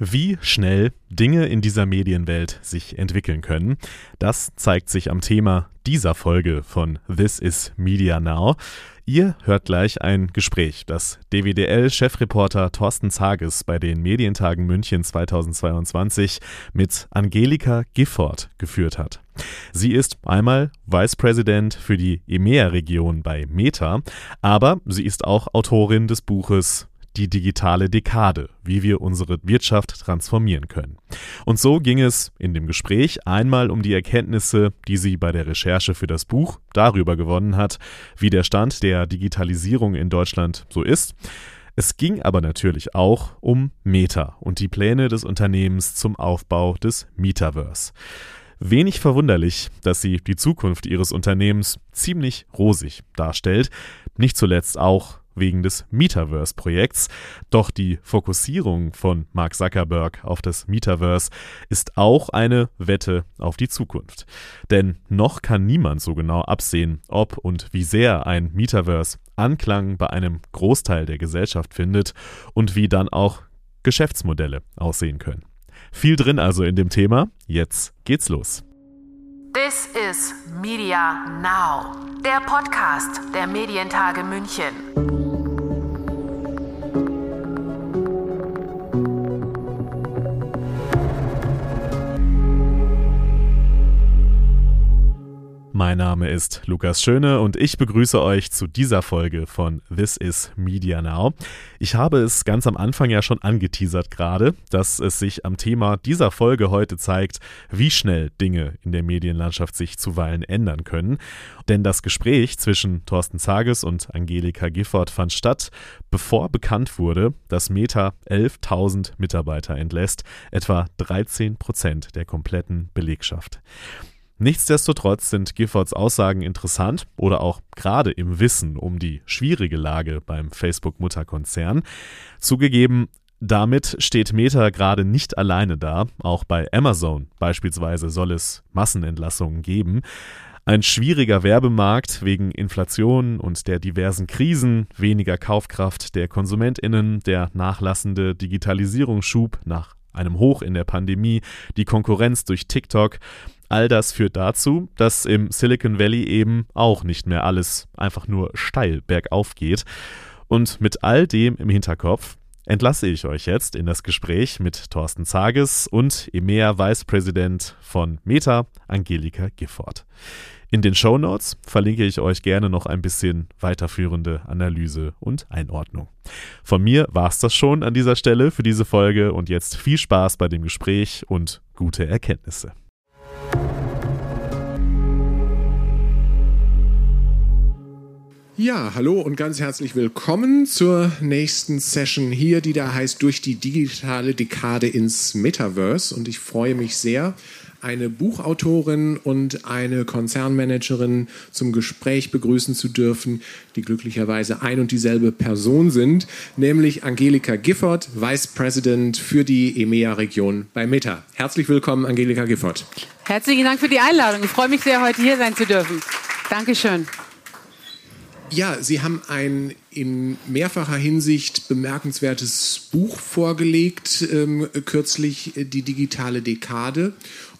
Wie schnell Dinge in dieser Medienwelt sich entwickeln können, das zeigt sich am Thema dieser Folge von This is Media Now. Ihr hört gleich ein Gespräch, das DWDL-Chefreporter Thorsten Zages bei den Medientagen München 2022 mit Angelika Gifford geführt hat. Sie ist einmal Vice President für die EMEA-Region bei Meta, aber sie ist auch Autorin des Buches die digitale Dekade, wie wir unsere Wirtschaft transformieren können. Und so ging es in dem Gespräch einmal um die Erkenntnisse, die sie bei der Recherche für das Buch darüber gewonnen hat, wie der Stand der Digitalisierung in Deutschland so ist. Es ging aber natürlich auch um Meta und die Pläne des Unternehmens zum Aufbau des Metaverse. Wenig verwunderlich, dass sie die Zukunft ihres Unternehmens ziemlich rosig darstellt, nicht zuletzt auch wegen des Metaverse-Projekts. Doch die Fokussierung von Mark Zuckerberg auf das Metaverse ist auch eine Wette auf die Zukunft. Denn noch kann niemand so genau absehen, ob und wie sehr ein Metaverse Anklang bei einem Großteil der Gesellschaft findet und wie dann auch Geschäftsmodelle aussehen können. Viel drin also in dem Thema. Jetzt geht's los. This is Media Now, der Podcast der Medientage München. Mein Name ist Lukas Schöne und ich begrüße euch zu dieser Folge von This is Media Now. Ich habe es ganz am Anfang ja schon angeteasert gerade, dass es sich am Thema dieser Folge heute zeigt, wie schnell Dinge in der Medienlandschaft sich zuweilen ändern können. Denn das Gespräch zwischen Thorsten Zages und Angelika Gifford fand statt, bevor bekannt wurde, dass Meta 11.000 Mitarbeiter entlässt, etwa 13 Prozent der kompletten Belegschaft. Nichtsdestotrotz sind Giffords Aussagen interessant oder auch gerade im Wissen um die schwierige Lage beim Facebook-Mutterkonzern. Zugegeben, damit steht Meta gerade nicht alleine da. Auch bei Amazon beispielsweise soll es Massenentlassungen geben. Ein schwieriger Werbemarkt wegen Inflation und der diversen Krisen, weniger Kaufkraft der Konsumentinnen, der nachlassende Digitalisierungsschub nach einem Hoch in der Pandemie, die Konkurrenz durch TikTok. All das führt dazu, dass im Silicon Valley eben auch nicht mehr alles einfach nur steil bergauf geht. Und mit all dem im Hinterkopf entlasse ich euch jetzt in das Gespräch mit Thorsten Zages und EMEA Vice President von Meta, Angelika Gifford. In den Show Notes verlinke ich euch gerne noch ein bisschen weiterführende Analyse und Einordnung. Von mir war es das schon an dieser Stelle für diese Folge und jetzt viel Spaß bei dem Gespräch und gute Erkenntnisse. Ja, hallo und ganz herzlich willkommen zur nächsten Session hier, die da heißt Durch die digitale Dekade ins Metaverse. Und ich freue mich sehr, eine Buchautorin und eine Konzernmanagerin zum Gespräch begrüßen zu dürfen, die glücklicherweise ein und dieselbe Person sind, nämlich Angelika Gifford, Vice President für die EMEA-Region bei Meta. Herzlich willkommen, Angelika Gifford. Herzlichen Dank für die Einladung. Ich freue mich sehr, heute hier sein zu dürfen. Dankeschön. Ja, Sie haben ein in mehrfacher Hinsicht bemerkenswertes Buch vorgelegt, ähm, kürzlich äh, die digitale Dekade.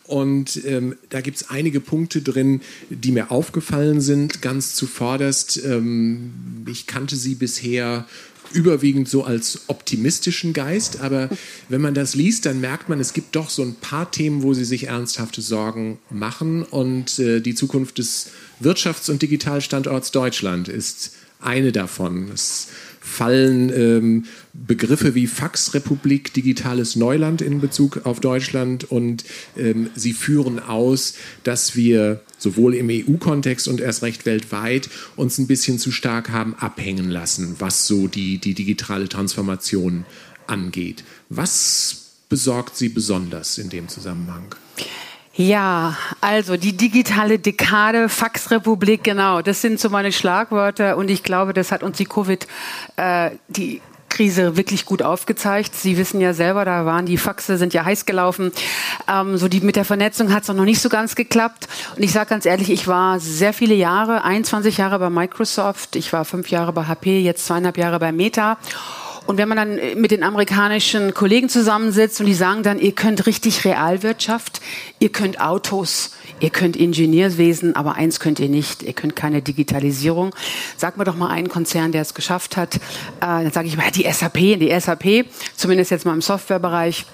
Und ähm, da gibt es einige Punkte drin, die mir aufgefallen sind, ganz zuvorderst. Ähm, ich kannte sie bisher überwiegend so als optimistischen Geist, aber wenn man das liest, dann merkt man, es gibt doch so ein paar Themen, wo sie sich ernsthafte Sorgen machen und äh, die Zukunft des Wirtschafts- und Digitalstandorts Deutschland ist eine davon. Es fallen ähm, Begriffe wie Faxrepublik, digitales Neuland in Bezug auf Deutschland und ähm, sie führen aus, dass wir sowohl im EU-Kontext und erst recht weltweit uns ein bisschen zu stark haben abhängen lassen, was so die, die digitale Transformation angeht. Was besorgt Sie besonders in dem Zusammenhang? Ja, also die digitale Dekade, Faxrepublik, genau, das sind so meine Schlagwörter und ich glaube, das hat uns die Covid, äh, die Krise wirklich gut aufgezeigt. Sie wissen ja selber, da waren die Faxe, sind ja heiß gelaufen. Ähm, so die mit der Vernetzung hat es noch nicht so ganz geklappt. Und ich sage ganz ehrlich, ich war sehr viele Jahre, 21 Jahre bei Microsoft, ich war fünf Jahre bei HP, jetzt zweieinhalb Jahre bei Meta. Und wenn man dann mit den amerikanischen Kollegen zusammensitzt und die sagen dann, ihr könnt richtig Realwirtschaft, ihr könnt Autos, ihr könnt Ingenieurswesen, aber eins könnt ihr nicht, ihr könnt keine Digitalisierung. Sag mir doch mal einen Konzern, der es geschafft hat. Äh, dann sage ich mal, die SAP, die SAP, zumindest jetzt mal im Softwarebereich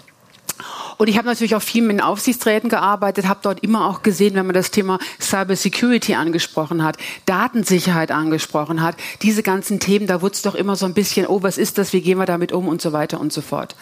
und ich habe natürlich auch viel mit Aufsichtsräten gearbeitet, habe dort immer auch gesehen, wenn man das Thema Cyber Security angesprochen hat, Datensicherheit angesprochen hat, diese ganzen Themen, da wurde es doch immer so ein bisschen, oh, was ist das, wie gehen wir damit um und so weiter und so fort.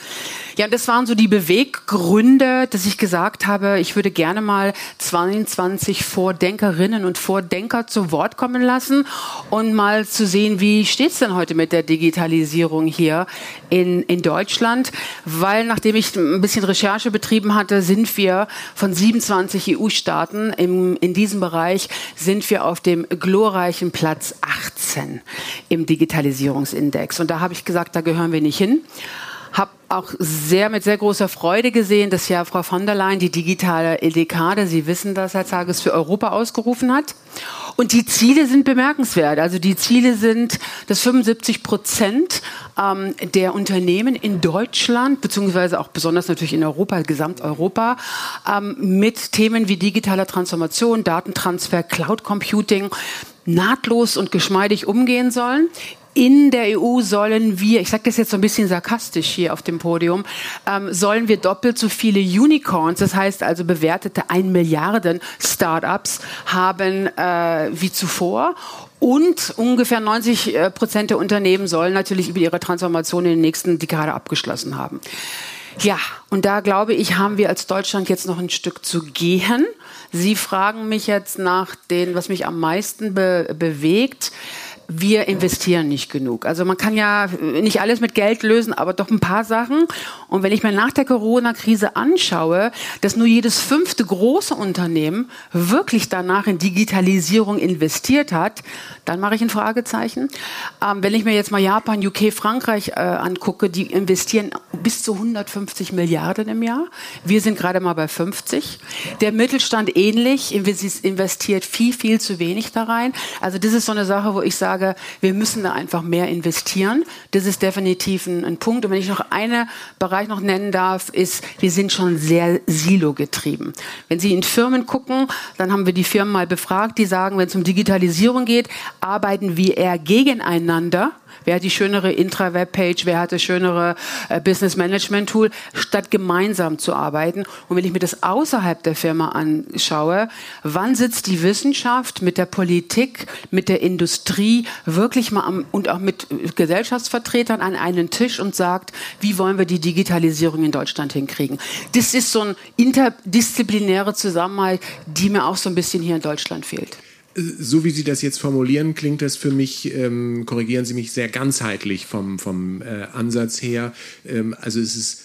Ja, das waren so die Beweggründe, dass ich gesagt habe, ich würde gerne mal 22 Vordenkerinnen und Vordenker zu Wort kommen lassen und mal zu sehen, wie steht es denn heute mit der Digitalisierung hier in, in Deutschland, weil nachdem ich ein bisschen Recherche Recherche betrieben hatte, sind wir von 27 EU-Staaten in diesem Bereich sind wir auf dem glorreichen Platz 18 im Digitalisierungsindex. Und da habe ich gesagt, da gehören wir nicht hin habe auch sehr mit sehr großer Freude gesehen, dass ja Frau von der Leyen die digitale Dekade, Sie wissen das, Herr Zages, für Europa ausgerufen hat. Und die Ziele sind bemerkenswert. Also die Ziele sind, dass 75 Prozent ähm, der Unternehmen in Deutschland, beziehungsweise auch besonders natürlich in Europa, Gesamteuropa, ähm, mit Themen wie digitaler Transformation, Datentransfer, Cloud Computing nahtlos und geschmeidig umgehen sollen in der EU sollen wir, ich sage das jetzt so ein bisschen sarkastisch hier auf dem Podium, ähm, sollen wir doppelt so viele Unicorns, das heißt also bewertete 1 Milliarden Startups haben äh, wie zuvor. Und ungefähr 90 äh, Prozent der Unternehmen sollen natürlich über ihre Transformation in der nächsten Dekade abgeschlossen haben. Ja, und da glaube ich, haben wir als Deutschland jetzt noch ein Stück zu gehen. Sie fragen mich jetzt nach dem, was mich am meisten be bewegt wir investieren nicht genug. Also man kann ja nicht alles mit Geld lösen, aber doch ein paar Sachen. Und wenn ich mir nach der Corona-Krise anschaue, dass nur jedes fünfte große Unternehmen wirklich danach in Digitalisierung investiert hat, dann mache ich ein Fragezeichen. Ähm, wenn ich mir jetzt mal Japan, UK, Frankreich äh, angucke, die investieren bis zu 150 Milliarden im Jahr. Wir sind gerade mal bei 50. Der Mittelstand ähnlich, investiert viel, viel zu wenig da rein. Also das ist so eine Sache, wo ich sage, wir müssen da einfach mehr investieren. Das ist definitiv ein, ein Punkt. Und wenn ich noch einen Bereich noch nennen darf, ist, wir sind schon sehr silo-getrieben. Wenn Sie in Firmen gucken, dann haben wir die Firmen mal befragt, die sagen, wenn es um Digitalisierung geht, arbeiten wir eher gegeneinander Wer hat die schönere Intra-Web-Page? Wer hat das schönere äh, Business-Management-Tool? Statt gemeinsam zu arbeiten. Und wenn ich mir das außerhalb der Firma anschaue, wann sitzt die Wissenschaft mit der Politik, mit der Industrie wirklich mal am, und auch mit Gesellschaftsvertretern an einen Tisch und sagt, wie wollen wir die Digitalisierung in Deutschland hinkriegen? Das ist so ein interdisziplinäre Zusammenhalt, die mir auch so ein bisschen hier in Deutschland fehlt so wie Sie das jetzt formulieren, klingt das für mich, ähm, korrigieren Sie mich, sehr ganzheitlich vom, vom äh, Ansatz her. Ähm, also es, ist,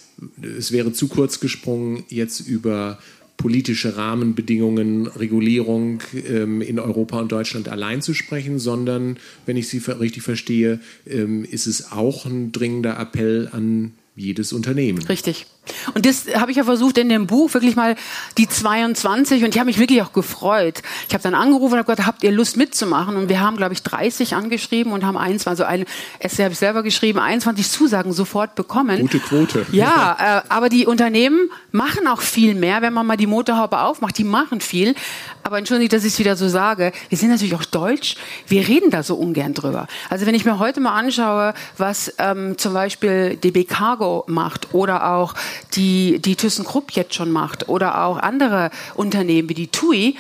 es wäre zu kurz gesprungen, jetzt über politische Rahmenbedingungen, Regulierung ähm, in Europa und Deutschland allein zu sprechen, sondern, wenn ich Sie richtig verstehe, ähm, ist es auch ein dringender Appell an jedes Unternehmen. Richtig. Und das habe ich ja versucht in dem Buch wirklich mal die 22 und ich habe mich wirklich auch gefreut. Ich habe dann angerufen und habe gesagt, habt ihr Lust mitzumachen? Und wir haben, glaube ich, 30 angeschrieben und haben 21, also ein Essay habe ich selber geschrieben, 21 Zusagen sofort bekommen. Gute Quote. Ja, äh, aber die Unternehmen machen auch viel mehr, wenn man mal die Motorhaube aufmacht. Die machen viel. Aber entschuldigt, dass ich es wieder so sage. Wir sind natürlich auch deutsch. Wir reden da so ungern drüber. Also wenn ich mir heute mal anschaue, was ähm, zum Beispiel DB Cargo macht oder auch die, die ThyssenKrupp jetzt schon macht oder auch andere Unternehmen wie die TUI,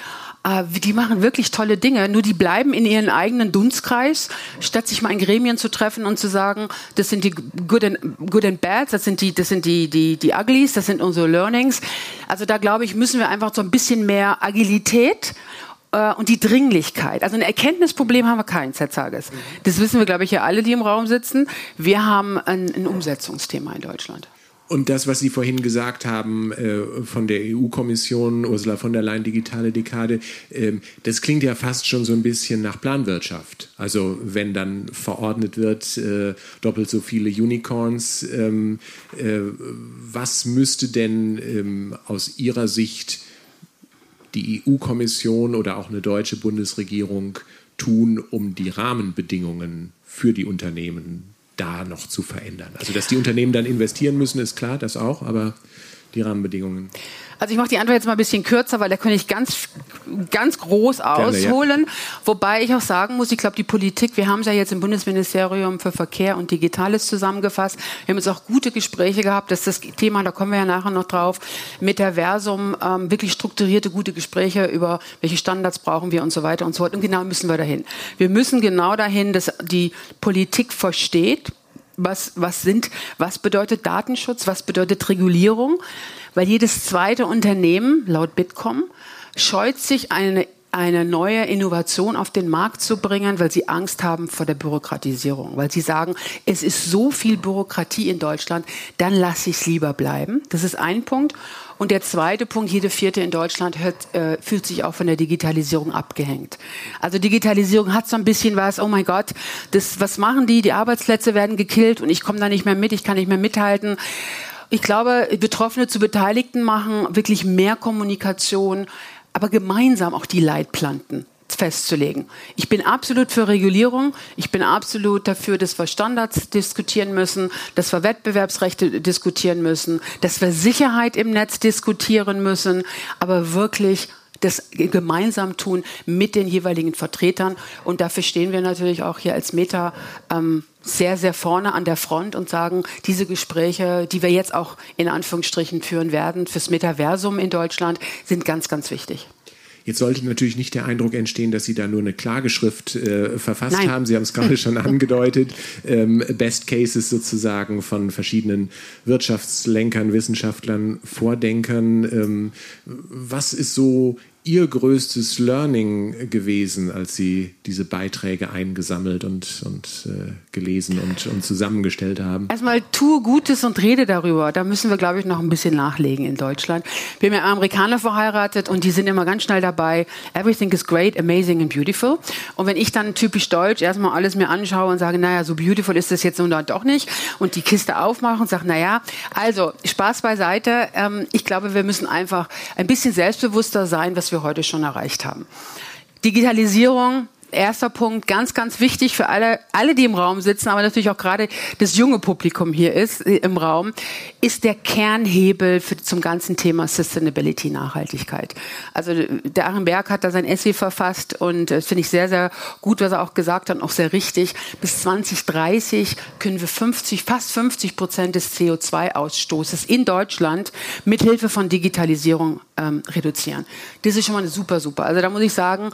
äh, die machen wirklich tolle Dinge, nur die bleiben in ihren eigenen Dunstkreis, statt sich mal in Gremien zu treffen und zu sagen, das sind die Good and, good and Bads, das sind die, das sind die, die, die Uglies, das sind unsere Learnings. Also da glaube ich, müssen wir einfach so ein bisschen mehr Agilität äh, und die Dringlichkeit. Also ein Erkenntnisproblem haben wir keins, Herr Zages. Das wissen wir, glaube ich, ja alle, die im Raum sitzen. Wir haben ein, ein Umsetzungsthema in Deutschland. Und das, was Sie vorhin gesagt haben äh, von der EU-Kommission, Ursula von der Leyen, digitale Dekade, äh, das klingt ja fast schon so ein bisschen nach Planwirtschaft. Also wenn dann verordnet wird, äh, doppelt so viele Unicorns, ähm, äh, was müsste denn ähm, aus Ihrer Sicht die EU-Kommission oder auch eine deutsche Bundesregierung tun, um die Rahmenbedingungen für die Unternehmen da noch zu verändern? Also, dass die Unternehmen dann investieren müssen, ist klar, das auch, aber die Rahmenbedingungen. Also ich mache die Antwort jetzt mal ein bisschen kürzer, weil da könnte ich ganz, ganz groß ausholen. Gerne, ja. Wobei ich auch sagen muss, ich glaube, die Politik, wir haben es ja jetzt im Bundesministerium für Verkehr und Digitales zusammengefasst. Wir haben jetzt auch gute Gespräche gehabt, dass das Thema, da kommen wir ja nachher noch drauf, mit der Versum ähm, wirklich strukturierte, gute Gespräche über welche Standards brauchen wir und so weiter und so fort. Und genau müssen wir dahin. Wir müssen genau dahin, dass die Politik versteht, was, was sind, was bedeutet Datenschutz, was bedeutet Regulierung, weil jedes zweite Unternehmen, laut Bitkom, scheut sich eine eine neue Innovation auf den Markt zu bringen, weil sie Angst haben vor der Bürokratisierung, weil sie sagen, es ist so viel Bürokratie in Deutschland, dann lasse ich es lieber bleiben. Das ist ein Punkt. Und der zweite Punkt, jede vierte in Deutschland hört, äh, fühlt sich auch von der Digitalisierung abgehängt. Also Digitalisierung hat so ein bisschen was, oh mein Gott, das, was machen die? Die Arbeitsplätze werden gekillt und ich komme da nicht mehr mit, ich kann nicht mehr mithalten. Ich glaube, Betroffene zu Beteiligten machen wirklich mehr Kommunikation, aber gemeinsam auch die Leitplanken festzulegen. Ich bin absolut für Regulierung. Ich bin absolut dafür, dass wir Standards diskutieren müssen, dass wir Wettbewerbsrechte diskutieren müssen, dass wir Sicherheit im Netz diskutieren müssen, aber wirklich das gemeinsam tun mit den jeweiligen Vertretern. Und dafür stehen wir natürlich auch hier als Meta ähm, sehr, sehr vorne an der Front und sagen, diese Gespräche, die wir jetzt auch in Anführungsstrichen führen werden fürs Metaversum in Deutschland, sind ganz, ganz wichtig. Jetzt sollte natürlich nicht der Eindruck entstehen, dass Sie da nur eine Klageschrift äh, verfasst Nein. haben. Sie haben es gerade schon angedeutet. Ähm, Best Cases sozusagen von verschiedenen Wirtschaftslenkern, Wissenschaftlern, Vordenkern. Ähm, was ist so Ihr größtes Learning gewesen, als Sie diese Beiträge eingesammelt und, und äh, gelesen und, und zusammengestellt haben? Erstmal tue Gutes und rede darüber. Da müssen wir, glaube ich, noch ein bisschen nachlegen in Deutschland. Wir haben ja Amerikaner verheiratet und die sind immer ganz schnell dabei. Everything is great, amazing and beautiful. Und wenn ich dann typisch deutsch erstmal alles mir anschaue und sage, naja, so beautiful ist das jetzt nun doch nicht und die Kiste aufmache und sage, naja, also Spaß beiseite. Ähm, ich glaube, wir müssen einfach ein bisschen selbstbewusster sein, was wir wir heute schon erreicht haben. Digitalisierung, erster Punkt, ganz, ganz wichtig für alle, alle, die im Raum sitzen, aber natürlich auch gerade das junge Publikum hier ist äh, im Raum, ist der Kernhebel für, zum ganzen Thema Sustainability, Nachhaltigkeit. Also der Achim Berg hat da sein Essay verfasst und das finde ich sehr, sehr gut, was er auch gesagt hat, und auch sehr richtig. Bis 2030 können wir 50, fast 50 Prozent des CO2-Ausstoßes in Deutschland mithilfe von Digitalisierung ähm, reduzieren. Das ist schon mal super, super. Also da muss ich sagen,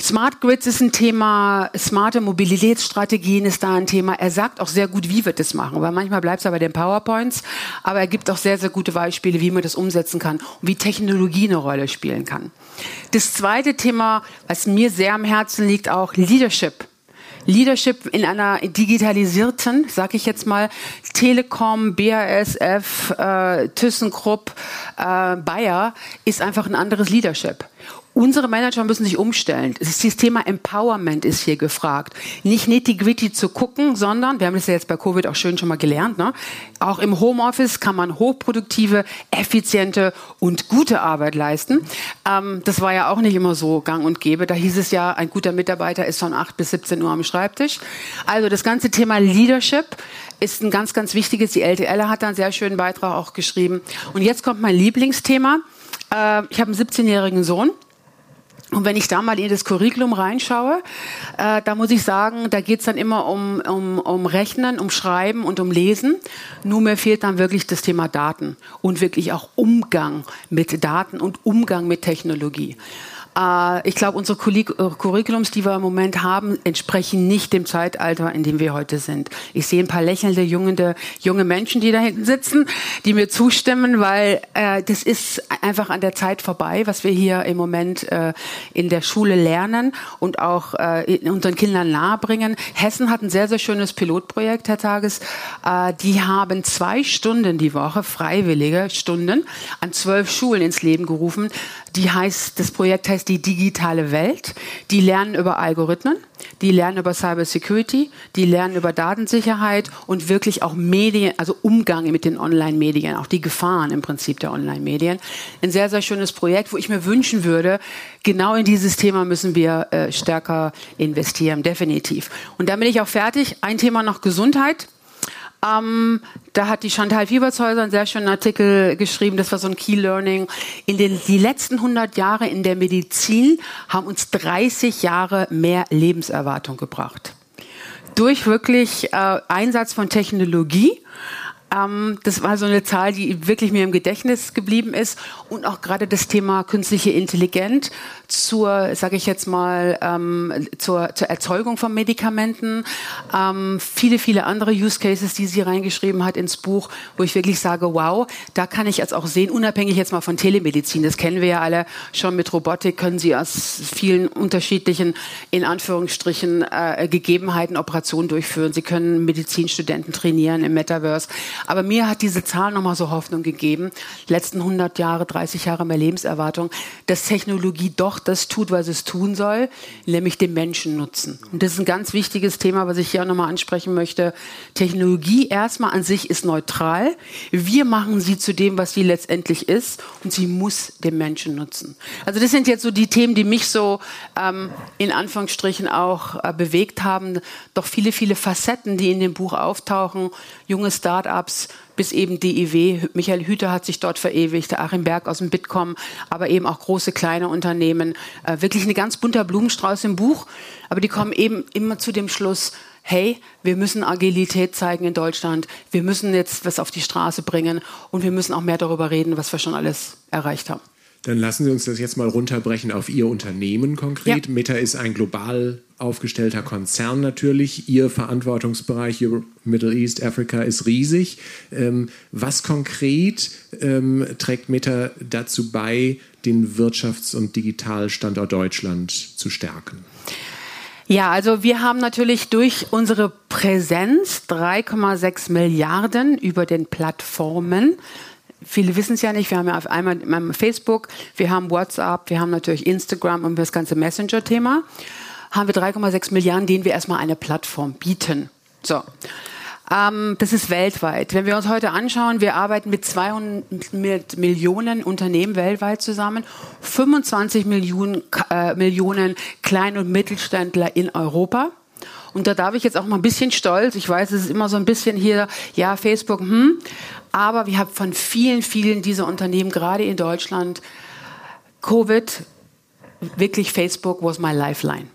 Smart Grids ist ein Thema, smarte Mobilitätsstrategien ist da ein Thema. Er sagt auch sehr gut, wie wir das machen, weil manchmal bleibt es aber bei den PowerPoints, aber er gibt auch sehr, sehr gute Beispiele, wie man das umsetzen kann und wie Technologie eine Rolle spielen kann. Das zweite Thema, was mir sehr am Herzen liegt, auch Leadership. Leadership in einer digitalisierten, sag ich jetzt mal, Telekom, BASF, äh, ThyssenKrupp, äh, Bayer, ist einfach ein anderes Leadership. Unsere Manager müssen sich umstellen. Das Thema Empowerment ist hier gefragt. Nicht nitty-gritty zu gucken, sondern, wir haben das ja jetzt bei Covid auch schön schon mal gelernt, ne? auch im Homeoffice kann man hochproduktive, effiziente und gute Arbeit leisten. Ähm, das war ja auch nicht immer so gang und gäbe. Da hieß es ja, ein guter Mitarbeiter ist von 8 bis 17 Uhr am Schreibtisch. Also das ganze Thema Leadership ist ein ganz, ganz wichtiges. Die LTL hat da einen sehr schönen Beitrag auch geschrieben. Und jetzt kommt mein Lieblingsthema. Äh, ich habe einen 17-jährigen Sohn. Und wenn ich da mal in das Curriculum reinschaue, äh, da muss ich sagen, da geht's dann immer um, um, um Rechnen, um Schreiben und um Lesen. Nur mir fehlt dann wirklich das Thema Daten und wirklich auch Umgang mit Daten und Umgang mit Technologie. Äh, ich glaube, unsere äh, Curriculums, die wir im Moment haben, entsprechen nicht dem Zeitalter, in dem wir heute sind. Ich sehe ein paar lächelnde, junge, junge Menschen, die da hinten sitzen, die mir zustimmen, weil äh, das ist einfach an der Zeit vorbei, was wir hier im Moment äh, in der Schule lernen und auch äh, unseren Kindern nahebringen. Hessen hat ein sehr, sehr schönes Pilotprojekt, Herr Tages. Äh, die haben zwei Stunden die Woche, freiwillige Stunden, an zwölf Schulen ins Leben gerufen. Die heißt, das Projekt heißt die digitale Welt. Die lernen über Algorithmen, die lernen über Cybersecurity, die lernen über Datensicherheit und wirklich auch Medien, also Umgang mit den Online-Medien, auch die Gefahren im Prinzip der Online-Medien. Ein sehr, sehr schönes Projekt, wo ich mir wünschen würde, genau in dieses Thema müssen wir äh, stärker investieren, definitiv. Und dann bin ich auch fertig. Ein Thema noch Gesundheit. Ähm, da hat die Chantal Fiebershäuser einen sehr schönen Artikel geschrieben, das war so ein Key Learning. In den die letzten 100 Jahre in der Medizin haben uns 30 Jahre mehr Lebenserwartung gebracht. Durch wirklich äh, Einsatz von Technologie ähm, das war so eine Zahl, die wirklich mir im Gedächtnis geblieben ist. Und auch gerade das Thema künstliche Intelligenz zur, sage ich jetzt mal, ähm, zur, zur Erzeugung von Medikamenten. Ähm, viele, viele andere Use Cases, die sie reingeschrieben hat ins Buch, wo ich wirklich sage, wow, da kann ich jetzt auch sehen, unabhängig jetzt mal von Telemedizin, das kennen wir ja alle schon mit Robotik, können sie aus vielen unterschiedlichen, in Anführungsstrichen, äh, Gegebenheiten Operationen durchführen. Sie können Medizinstudenten trainieren im Metaverse. Aber mir hat diese Zahl nochmal so Hoffnung gegeben, letzten 100 Jahre, 30 Jahre mehr Lebenserwartung, dass Technologie doch das tut, was es tun soll, nämlich den Menschen nutzen. Und das ist ein ganz wichtiges Thema, was ich hier auch nochmal ansprechen möchte. Technologie erstmal an sich ist neutral. Wir machen sie zu dem, was sie letztendlich ist und sie muss den Menschen nutzen. Also das sind jetzt so die Themen, die mich so ähm, in Anführungsstrichen auch äh, bewegt haben. Doch viele, viele Facetten, die in dem Buch auftauchen, junge Start-ups, bis eben DIW. Michael Hüter hat sich dort verewigt, Achim Berg aus dem Bitkom, aber eben auch große, kleine Unternehmen. Äh, wirklich ein ganz bunter Blumenstrauß im Buch. Aber die kommen eben immer zu dem Schluss, hey, wir müssen Agilität zeigen in Deutschland, wir müssen jetzt was auf die Straße bringen und wir müssen auch mehr darüber reden, was wir schon alles erreicht haben. Dann lassen Sie uns das jetzt mal runterbrechen auf Ihr Unternehmen konkret. Ja. Meta ist ein global aufgestellter Konzern natürlich. Ihr Verantwortungsbereich Europe, Middle East, Africa ist riesig. Ähm, was konkret ähm, trägt Meta dazu bei, den Wirtschafts- und Digitalstandort Deutschland zu stärken? Ja, also wir haben natürlich durch unsere Präsenz 3,6 Milliarden über den Plattformen viele wissen es ja nicht, wir haben ja auf einmal Facebook, wir haben WhatsApp, wir haben natürlich Instagram und das ganze Messenger-Thema. Haben wir 3,6 Milliarden, denen wir erstmal eine Plattform bieten. So. Ähm, das ist weltweit. Wenn wir uns heute anschauen, wir arbeiten mit 200 mit Millionen Unternehmen weltweit zusammen, 25 Millionen, äh, Millionen Klein- und Mittelständler in Europa. Und da darf ich jetzt auch mal ein bisschen stolz, ich weiß, es ist immer so ein bisschen hier, ja, Facebook, hm, aber wir haben von vielen, vielen dieser Unternehmen, gerade in Deutschland, Covid, wirklich Facebook was my lifeline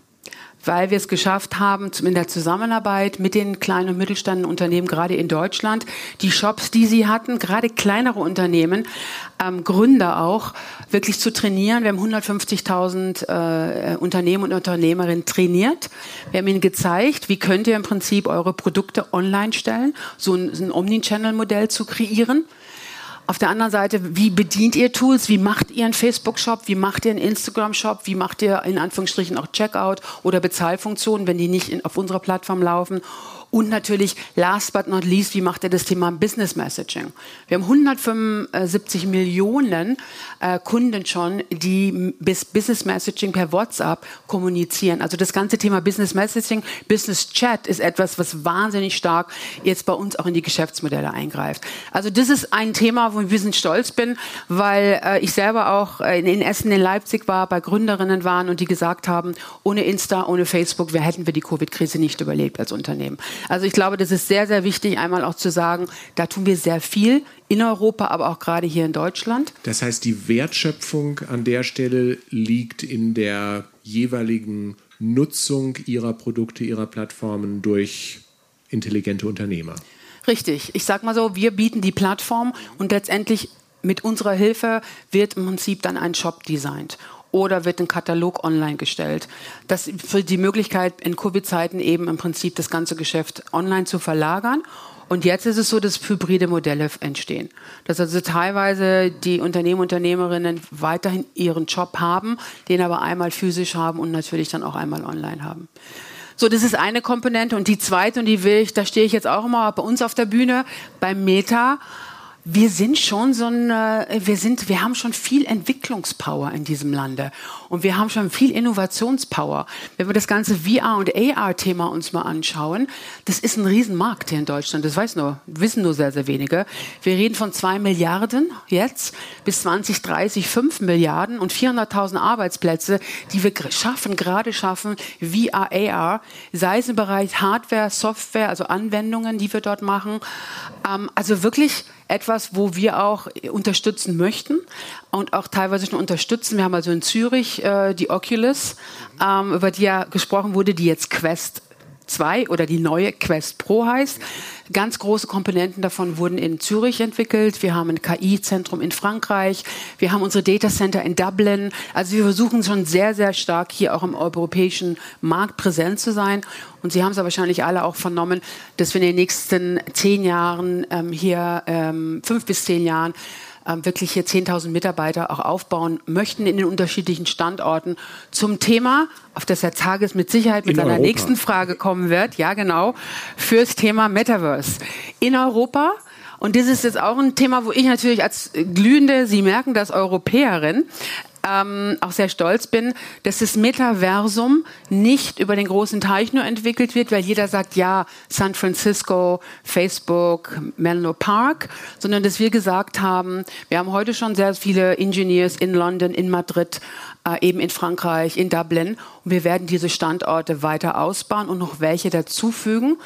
weil wir es geschafft haben, in der Zusammenarbeit mit den kleinen und mittelständischen Unternehmen, gerade in Deutschland, die Shops, die sie hatten, gerade kleinere Unternehmen, ähm, Gründer auch, wirklich zu trainieren. Wir haben 150.000 äh, Unternehmen und Unternehmerinnen trainiert. Wir haben ihnen gezeigt, wie könnt ihr im Prinzip eure Produkte online stellen, so ein, ein Omnichannel-Modell zu kreieren. Auf der anderen Seite, wie bedient ihr Tools? Wie macht ihr einen Facebook-Shop? Wie macht ihr einen Instagram-Shop? Wie macht ihr in Anführungsstrichen auch Checkout oder Bezahlfunktionen, wenn die nicht in, auf unserer Plattform laufen? Und natürlich, last but not least, wie macht er das Thema Business Messaging? Wir haben 175 Millionen äh, Kunden schon, die bis Business Messaging per WhatsApp kommunizieren. Also das ganze Thema Business Messaging, Business Chat ist etwas, was wahnsinnig stark jetzt bei uns auch in die Geschäftsmodelle eingreift. Also das ist ein Thema, wo ich ein bisschen stolz bin, weil äh, ich selber auch äh, in Essen, in Leipzig war, bei Gründerinnen waren und die gesagt haben, ohne Insta, ohne Facebook, wer hätten wir die Covid-Krise nicht überlebt als Unternehmen. Also ich glaube, das ist sehr, sehr wichtig, einmal auch zu sagen, da tun wir sehr viel in Europa, aber auch gerade hier in Deutschland. Das heißt, die Wertschöpfung an der Stelle liegt in der jeweiligen Nutzung ihrer Produkte, ihrer Plattformen durch intelligente Unternehmer. Richtig. Ich sage mal so, wir bieten die Plattform und letztendlich mit unserer Hilfe wird im Prinzip dann ein Shop designt oder wird ein Katalog online gestellt. Das für die Möglichkeit in Covid-Zeiten eben im Prinzip das ganze Geschäft online zu verlagern. Und jetzt ist es so, dass hybride Modelle entstehen. Dass also teilweise die Unternehmen, Unternehmerinnen weiterhin ihren Job haben, den aber einmal physisch haben und natürlich dann auch einmal online haben. So, das ist eine Komponente. Und die zweite, und die will ich, da stehe ich jetzt auch immer bei uns auf der Bühne, beim Meta wir sind schon so ein, wir sind, wir haben schon viel Entwicklungspower in diesem Lande und wir haben schon viel Innovationspower. Wenn wir das ganze VR und AR-Thema uns mal anschauen, das ist ein Riesenmarkt hier in Deutschland. Das weiß nur, wissen nur sehr, sehr wenige. Wir reden von zwei Milliarden jetzt bis 2030 fünf Milliarden und 400.000 Arbeitsplätze, die wir schaffen, gerade schaffen, VR, AR, sei es im Bereich Hardware, Software, also Anwendungen, die wir dort machen. Ähm, also wirklich etwas, wo wir auch unterstützen möchten und auch teilweise schon unterstützen. Wir haben also in Zürich äh, die Oculus, ähm, über die ja gesprochen wurde, die jetzt Quest 2 oder die neue Quest Pro heißt. Ganz große Komponenten davon wurden in Zürich entwickelt. Wir haben ein KI-Zentrum in Frankreich. Wir haben unsere Data Center in Dublin. Also wir versuchen schon sehr, sehr stark hier auch im europäischen Markt präsent zu sein. Und Sie haben es ja wahrscheinlich alle auch vernommen, dass wir in den nächsten zehn Jahren ähm, hier, ähm, fünf bis zehn Jahren, ähm, wirklich hier 10.000 Mitarbeiter auch aufbauen möchten in den unterschiedlichen Standorten zum Thema, auf das Herr Tages mit Sicherheit mit in seiner Europa. nächsten Frage kommen wird. Ja, genau. Fürs Thema Metaverse. In Europa. Und das ist jetzt auch ein Thema, wo ich natürlich als glühende, Sie merken das, Europäerin ähm, auch sehr stolz bin, dass das Metaversum nicht über den großen Teich nur entwickelt wird, weil jeder sagt, ja, San Francisco, Facebook, Menlo Park, sondern dass wir gesagt haben, wir haben heute schon sehr viele Engineers in London, in Madrid, äh, eben in Frankreich, in Dublin und wir werden diese Standorte weiter ausbauen und noch welche dazufügen.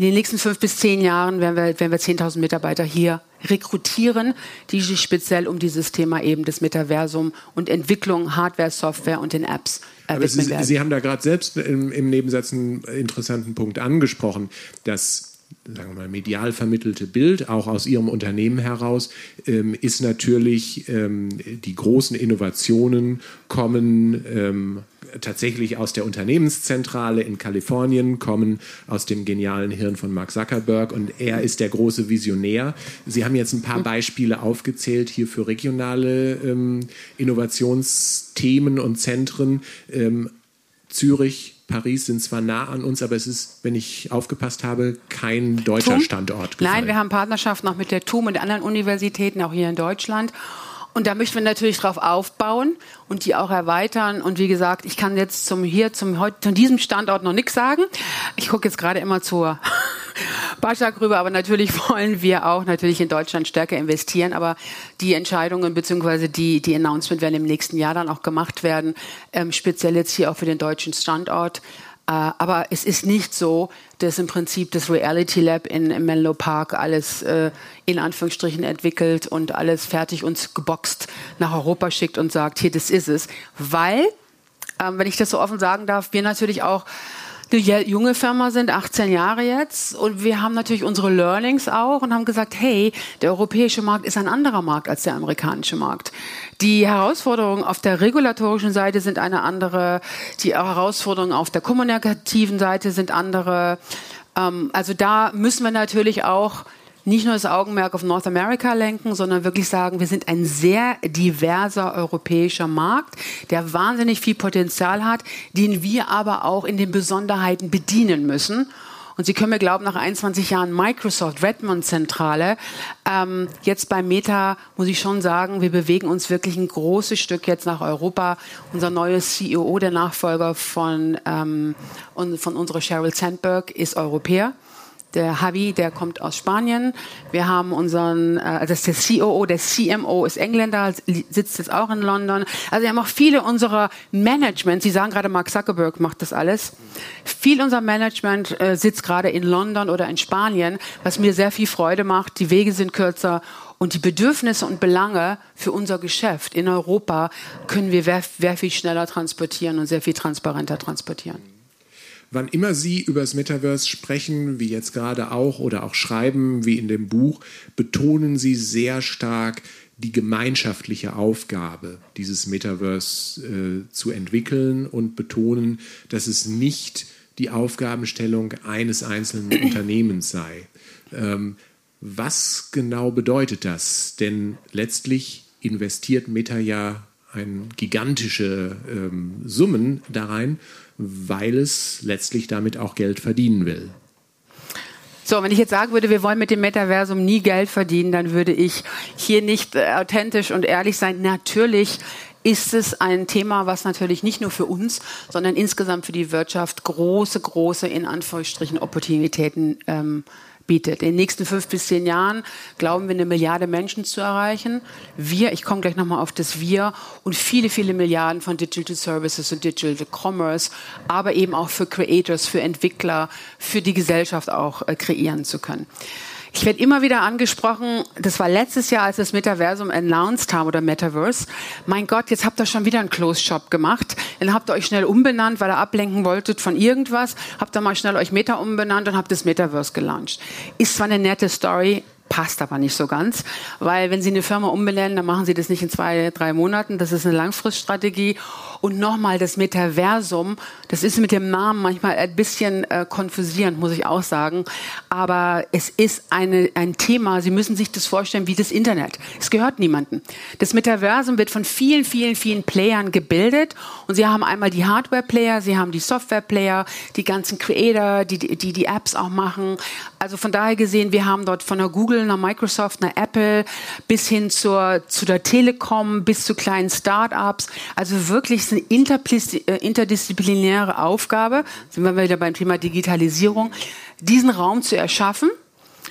In den nächsten fünf bis zehn Jahren werden wir, werden wir 10.000 Mitarbeiter hier rekrutieren, die sich speziell um dieses Thema eben des Metaversum und Entwicklung, Hardware, Software und den Apps äh, Aber Sie, Sie, haben da gerade selbst im, im Nebensatz einen interessanten Punkt angesprochen, dass sagen wir mal, medial vermittelte Bild, auch aus Ihrem Unternehmen heraus, ähm, ist natürlich, ähm, die großen Innovationen kommen ähm, tatsächlich aus der Unternehmenszentrale in Kalifornien, kommen aus dem genialen Hirn von Mark Zuckerberg und er ist der große Visionär. Sie haben jetzt ein paar Beispiele aufgezählt hier für regionale ähm, Innovationsthemen und Zentren. Ähm, Zürich, Paris sind zwar nah an uns, aber es ist, wenn ich aufgepasst habe, kein deutscher TUM? Standort. Gefallen. Nein, wir haben Partnerschaften auch mit der TUM und anderen Universitäten, auch hier in Deutschland. Und da möchten wir natürlich drauf aufbauen und die auch erweitern. Und wie gesagt, ich kann jetzt zum hier zum von diesem Standort noch nichts sagen. Ich gucke jetzt gerade immer zur Baschak rüber, aber natürlich wollen wir auch natürlich in Deutschland stärker investieren. Aber die Entscheidungen bzw. die die Announcement werden im nächsten Jahr dann auch gemacht werden, ähm, speziell jetzt hier auch für den deutschen Standort. Äh, aber es ist nicht so, dass im Prinzip das Reality Lab in, in Menlo Park alles äh, in Anführungsstrichen entwickelt und alles fertig uns geboxt nach Europa schickt und sagt, hier, das ist es. Weil, ähm, wenn ich das so offen sagen darf, wir natürlich auch eine junge Firma sind, 18 Jahre jetzt. Und wir haben natürlich unsere Learnings auch und haben gesagt, hey, der europäische Markt ist ein anderer Markt als der amerikanische Markt. Die Herausforderungen auf der regulatorischen Seite sind eine andere. Die Herausforderungen auf der kommunikativen Seite sind andere. Ähm, also da müssen wir natürlich auch nicht nur das Augenmerk auf North America lenken, sondern wirklich sagen, wir sind ein sehr diverser europäischer Markt, der wahnsinnig viel Potenzial hat, den wir aber auch in den Besonderheiten bedienen müssen. Und Sie können mir glauben, nach 21 Jahren Microsoft Redmond Zentrale, ähm, jetzt bei Meta muss ich schon sagen, wir bewegen uns wirklich ein großes Stück jetzt nach Europa. Unser neues CEO, der Nachfolger von, ähm, von unserer Sheryl Sandberg, ist Europäer. Der Javi, der kommt aus Spanien. Wir haben unseren, äh, das ist der COO, der CMO ist Engländer, sitzt jetzt auch in London. Also wir haben auch viele unserer Management, Sie sagen gerade, Mark Zuckerberg macht das alles. Viel unser Management äh, sitzt gerade in London oder in Spanien, was mir sehr viel Freude macht. Die Wege sind kürzer und die Bedürfnisse und Belange für unser Geschäft in Europa können wir sehr viel schneller transportieren und sehr viel transparenter transportieren. Wann immer Sie über das Metaverse sprechen, wie jetzt gerade auch, oder auch schreiben, wie in dem Buch, betonen Sie sehr stark die gemeinschaftliche Aufgabe, dieses Metaverse äh, zu entwickeln und betonen, dass es nicht die Aufgabenstellung eines einzelnen Unternehmens sei. Ähm, was genau bedeutet das? Denn letztlich investiert Meta ja ein gigantische ähm, Summen da rein weil es letztlich damit auch Geld verdienen will. So, wenn ich jetzt sagen würde, wir wollen mit dem Metaversum nie Geld verdienen, dann würde ich hier nicht äh, authentisch und ehrlich sein. Natürlich ist es ein Thema, was natürlich nicht nur für uns, sondern insgesamt für die Wirtschaft große, große, in Anführungsstrichen, Opportunitäten ähm, bietet. In den nächsten fünf bis zehn Jahren glauben wir, eine Milliarde Menschen zu erreichen. Wir, ich komme gleich nochmal auf das Wir und viele, viele Milliarden von Digital Services und Digital Commerce, aber eben auch für Creators, für Entwickler, für die Gesellschaft auch äh, kreieren zu können. Ich werde immer wieder angesprochen, das war letztes Jahr, als wir das Metaversum announced haben oder Metaverse. Mein Gott, jetzt habt ihr schon wieder einen Closed Shop gemacht. Dann habt ihr euch schnell umbenannt, weil ihr ablenken wolltet von irgendwas. Habt ihr mal schnell euch Meta umbenannt und habt das Metaverse gelauncht. Ist zwar eine nette Story, passt aber nicht so ganz, weil wenn Sie eine Firma umbenennen, dann machen Sie das nicht in zwei, drei Monaten. Das ist eine Langfriststrategie. Und nochmal das Metaversum, das ist mit dem Namen manchmal ein bisschen äh, konfusierend, muss ich auch sagen. Aber es ist eine, ein Thema, Sie müssen sich das vorstellen wie das Internet. Es gehört niemandem. Das Metaversum wird von vielen, vielen, vielen Playern gebildet. Und Sie haben einmal die Hardware-Player, Sie haben die Software-Player, die ganzen Creator, die, die die Apps auch machen. Also von daher gesehen, wir haben dort von der Google, einer Microsoft, einer Apple bis hin zur, zu der Telekom, bis zu kleinen Start-ups. Also wirklich eine äh, interdisziplinäre Aufgabe, sind wir wieder beim Thema Digitalisierung, diesen Raum zu erschaffen.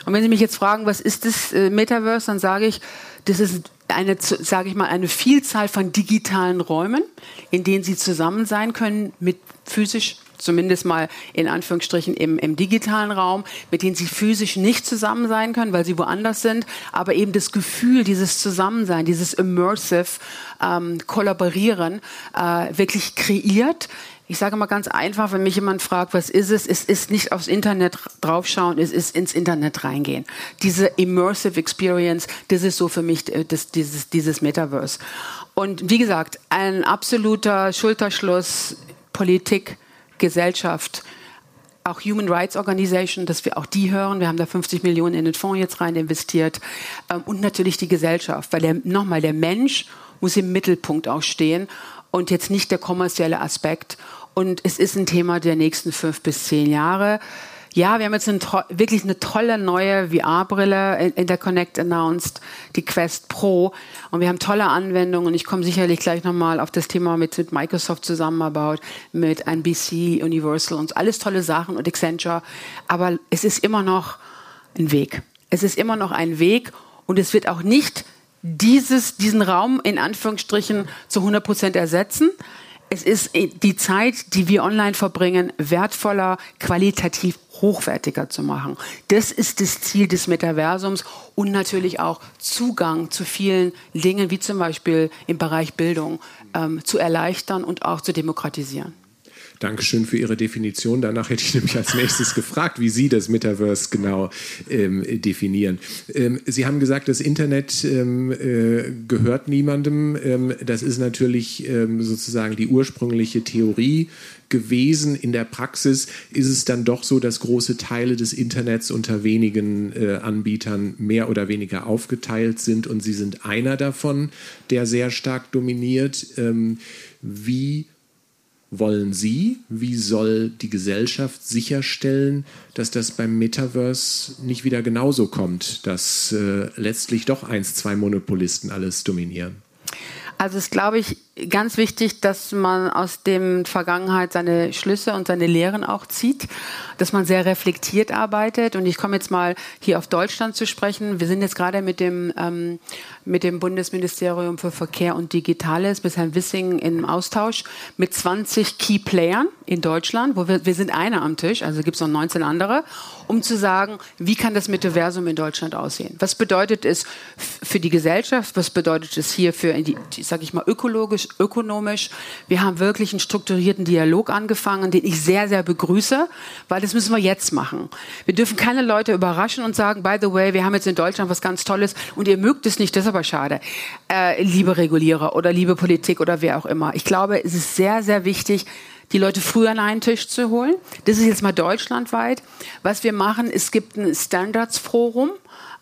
Und wenn Sie mich jetzt fragen, was ist das äh, Metaverse, dann sage ich, das ist eine, sage ich mal, eine Vielzahl von digitalen Räumen, in denen Sie zusammen sein können mit physisch zumindest mal in Anführungsstrichen im, im, digitalen Raum, mit denen sie physisch nicht zusammen sein können, weil sie woanders sind, aber eben das Gefühl, dieses Zusammensein, dieses immersive ähm, Kollaborieren äh, wirklich kreiert. Ich sage mal ganz einfach, wenn mich jemand fragt, was ist es? Es ist nicht aufs Internet draufschauen, es ist ins Internet reingehen. Diese immersive Experience, das ist so für mich äh, das, dieses, dieses Metaverse. Und wie gesagt, ein absoluter Schulterschluss Politik, Gesellschaft, auch Human Rights Organization, dass wir auch die hören. Wir haben da 50 Millionen in den Fonds jetzt rein investiert. Ähm, und natürlich die Gesellschaft, weil nochmal der Mensch muss im Mittelpunkt auch stehen und jetzt nicht der kommerzielle Aspekt. Und es ist ein Thema der nächsten fünf bis zehn Jahre. Ja, wir haben jetzt eine, wirklich eine tolle neue VR-Brille in der Connect announced, die Quest Pro. Und wir haben tolle Anwendungen. Ich komme sicherlich gleich nochmal auf das Thema mit, mit Microsoft zusammengebaut, mit NBC, Universal und alles tolle Sachen und Accenture. Aber es ist immer noch ein Weg. Es ist immer noch ein Weg und es wird auch nicht dieses, diesen Raum in Anführungsstrichen zu 100 Prozent ersetzen es ist die Zeit, die wir online verbringen, wertvoller, qualitativ hochwertiger zu machen. Das ist das Ziel des Metaversums und natürlich auch Zugang zu vielen Dingen, wie zum Beispiel im Bereich Bildung, ähm, zu erleichtern und auch zu demokratisieren. Dankeschön für Ihre Definition. Danach hätte ich nämlich als nächstes gefragt, wie Sie das Metaverse genau ähm, definieren. Ähm, Sie haben gesagt, das Internet ähm, äh, gehört niemandem. Ähm, das ist natürlich ähm, sozusagen die ursprüngliche Theorie gewesen. In der Praxis ist es dann doch so, dass große Teile des Internets unter wenigen äh, Anbietern mehr oder weniger aufgeteilt sind und Sie sind einer davon, der sehr stark dominiert. Ähm, wie wollen Sie? Wie soll die Gesellschaft sicherstellen, dass das beim Metaverse nicht wieder genauso kommt, dass äh, letztlich doch eins, zwei Monopolisten alles dominieren? Also es glaube ich, ganz wichtig, dass man aus dem Vergangenheit seine Schlüsse und seine Lehren auch zieht, dass man sehr reflektiert arbeitet. Und ich komme jetzt mal hier auf Deutschland zu sprechen. Wir sind jetzt gerade mit dem, ähm, mit dem Bundesministerium für Verkehr und Digitales, mit Herrn Wissing im Austausch mit 20 Key Playern in Deutschland, wo wir, wir sind einer am Tisch, also gibt es noch 19 andere, um zu sagen, wie kann das Metaversum in Deutschland aussehen? Was bedeutet es für die Gesellschaft? Was bedeutet es hier für, die, sag ich mal, ökologisch, ökonomisch. Wir haben wirklich einen strukturierten Dialog angefangen, den ich sehr, sehr begrüße, weil das müssen wir jetzt machen. Wir dürfen keine Leute überraschen und sagen, by the way, wir haben jetzt in Deutschland was ganz Tolles und ihr mögt es nicht, das ist aber schade. Äh, liebe Regulierer oder liebe Politik oder wer auch immer. Ich glaube, es ist sehr, sehr wichtig, die Leute früher an einen Tisch zu holen. Das ist jetzt mal deutschlandweit. Was wir machen, es gibt ein Standards-Forum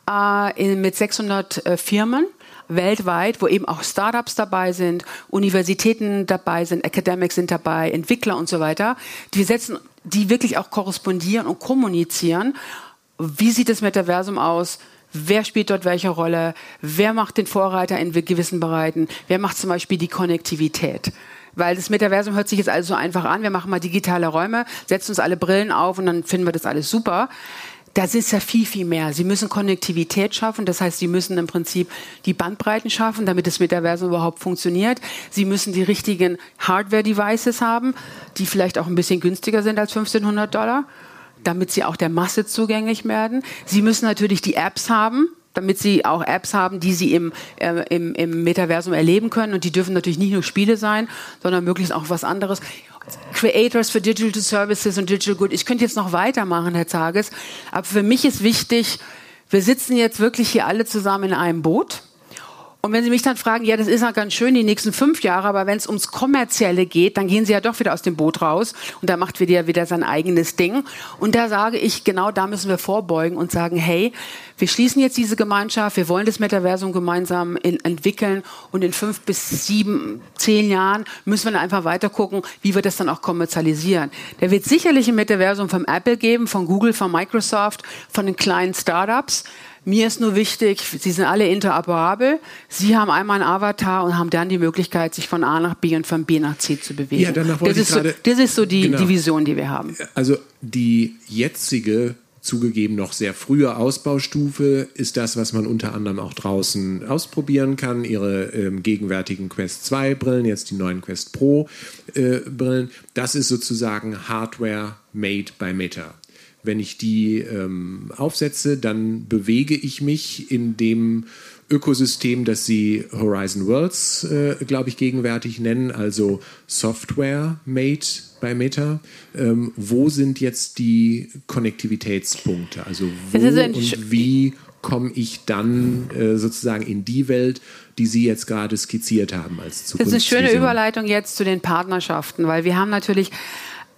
äh, mit 600 äh, Firmen weltweit, wo eben auch Startups dabei sind, Universitäten dabei sind, Academics sind dabei, Entwickler und so weiter. Die setzen, die wirklich auch korrespondieren und kommunizieren wie sieht das Metaversum aus? Wer spielt dort welche Rolle? Wer macht den Vorreiter in gewissen Bereichen? Wer macht zum Beispiel die Konnektivität? Weil das Metaversum hört sich jetzt alles so einfach an. Wir machen mal digitale Räume, setzen uns alle Brillen auf und dann finden wir das alles super. Das ist ja viel, viel mehr. Sie müssen Konnektivität schaffen. Das heißt, Sie müssen im Prinzip die Bandbreiten schaffen, damit das Metaversum überhaupt funktioniert. Sie müssen die richtigen Hardware-Devices haben, die vielleicht auch ein bisschen günstiger sind als 1500 Dollar damit sie auch der Masse zugänglich werden. Sie müssen natürlich die Apps haben, damit sie auch Apps haben, die sie im, äh, im, im Metaversum erleben können. Und die dürfen natürlich nicht nur Spiele sein, sondern möglichst auch was anderes. Creators für Digital Services und Digital Good. Ich könnte jetzt noch weitermachen, Herr Zages. Aber für mich ist wichtig, wir sitzen jetzt wirklich hier alle zusammen in einem Boot. Und wenn Sie mich dann fragen, ja, das ist ja ganz schön die nächsten fünf Jahre, aber wenn es ums Kommerzielle geht, dann gehen Sie ja doch wieder aus dem Boot raus und da macht wieder wieder sein eigenes Ding. Und da sage ich, genau da müssen wir vorbeugen und sagen, hey, wir schließen jetzt diese Gemeinschaft, wir wollen das Metaversum gemeinsam in, entwickeln und in fünf bis sieben, zehn Jahren müssen wir dann einfach weiter gucken, wie wir das dann auch kommerzialisieren. Da wird sicherlich ein Metaversum vom Apple geben, von Google, von Microsoft, von den kleinen Startups. Mir ist nur wichtig, Sie sind alle interoperabel. Sie haben einmal einen Avatar und haben dann die Möglichkeit, sich von A nach B und von B nach C zu bewegen. Ja, danach wollte das, ist so, das ist so die, genau. die Vision, die wir haben. Also die jetzige zugegeben noch sehr frühe Ausbaustufe ist das, was man unter anderem auch draußen ausprobieren kann. Ihre ähm, gegenwärtigen Quest 2 Brillen, jetzt die neuen Quest Pro äh, Brillen. Das ist sozusagen Hardware made by Meta. Wenn ich die ähm, aufsetze, dann bewege ich mich in dem Ökosystem, das sie Horizon Worlds, äh, glaube ich, gegenwärtig nennen, also Software made bei Meta. Ähm, wo sind jetzt die Konnektivitätspunkte? Also wo und wie komme ich dann äh, sozusagen in die Welt, die Sie jetzt gerade skizziert haben als Zukunft? Das ist eine schöne Überleitung jetzt zu den Partnerschaften, weil wir haben natürlich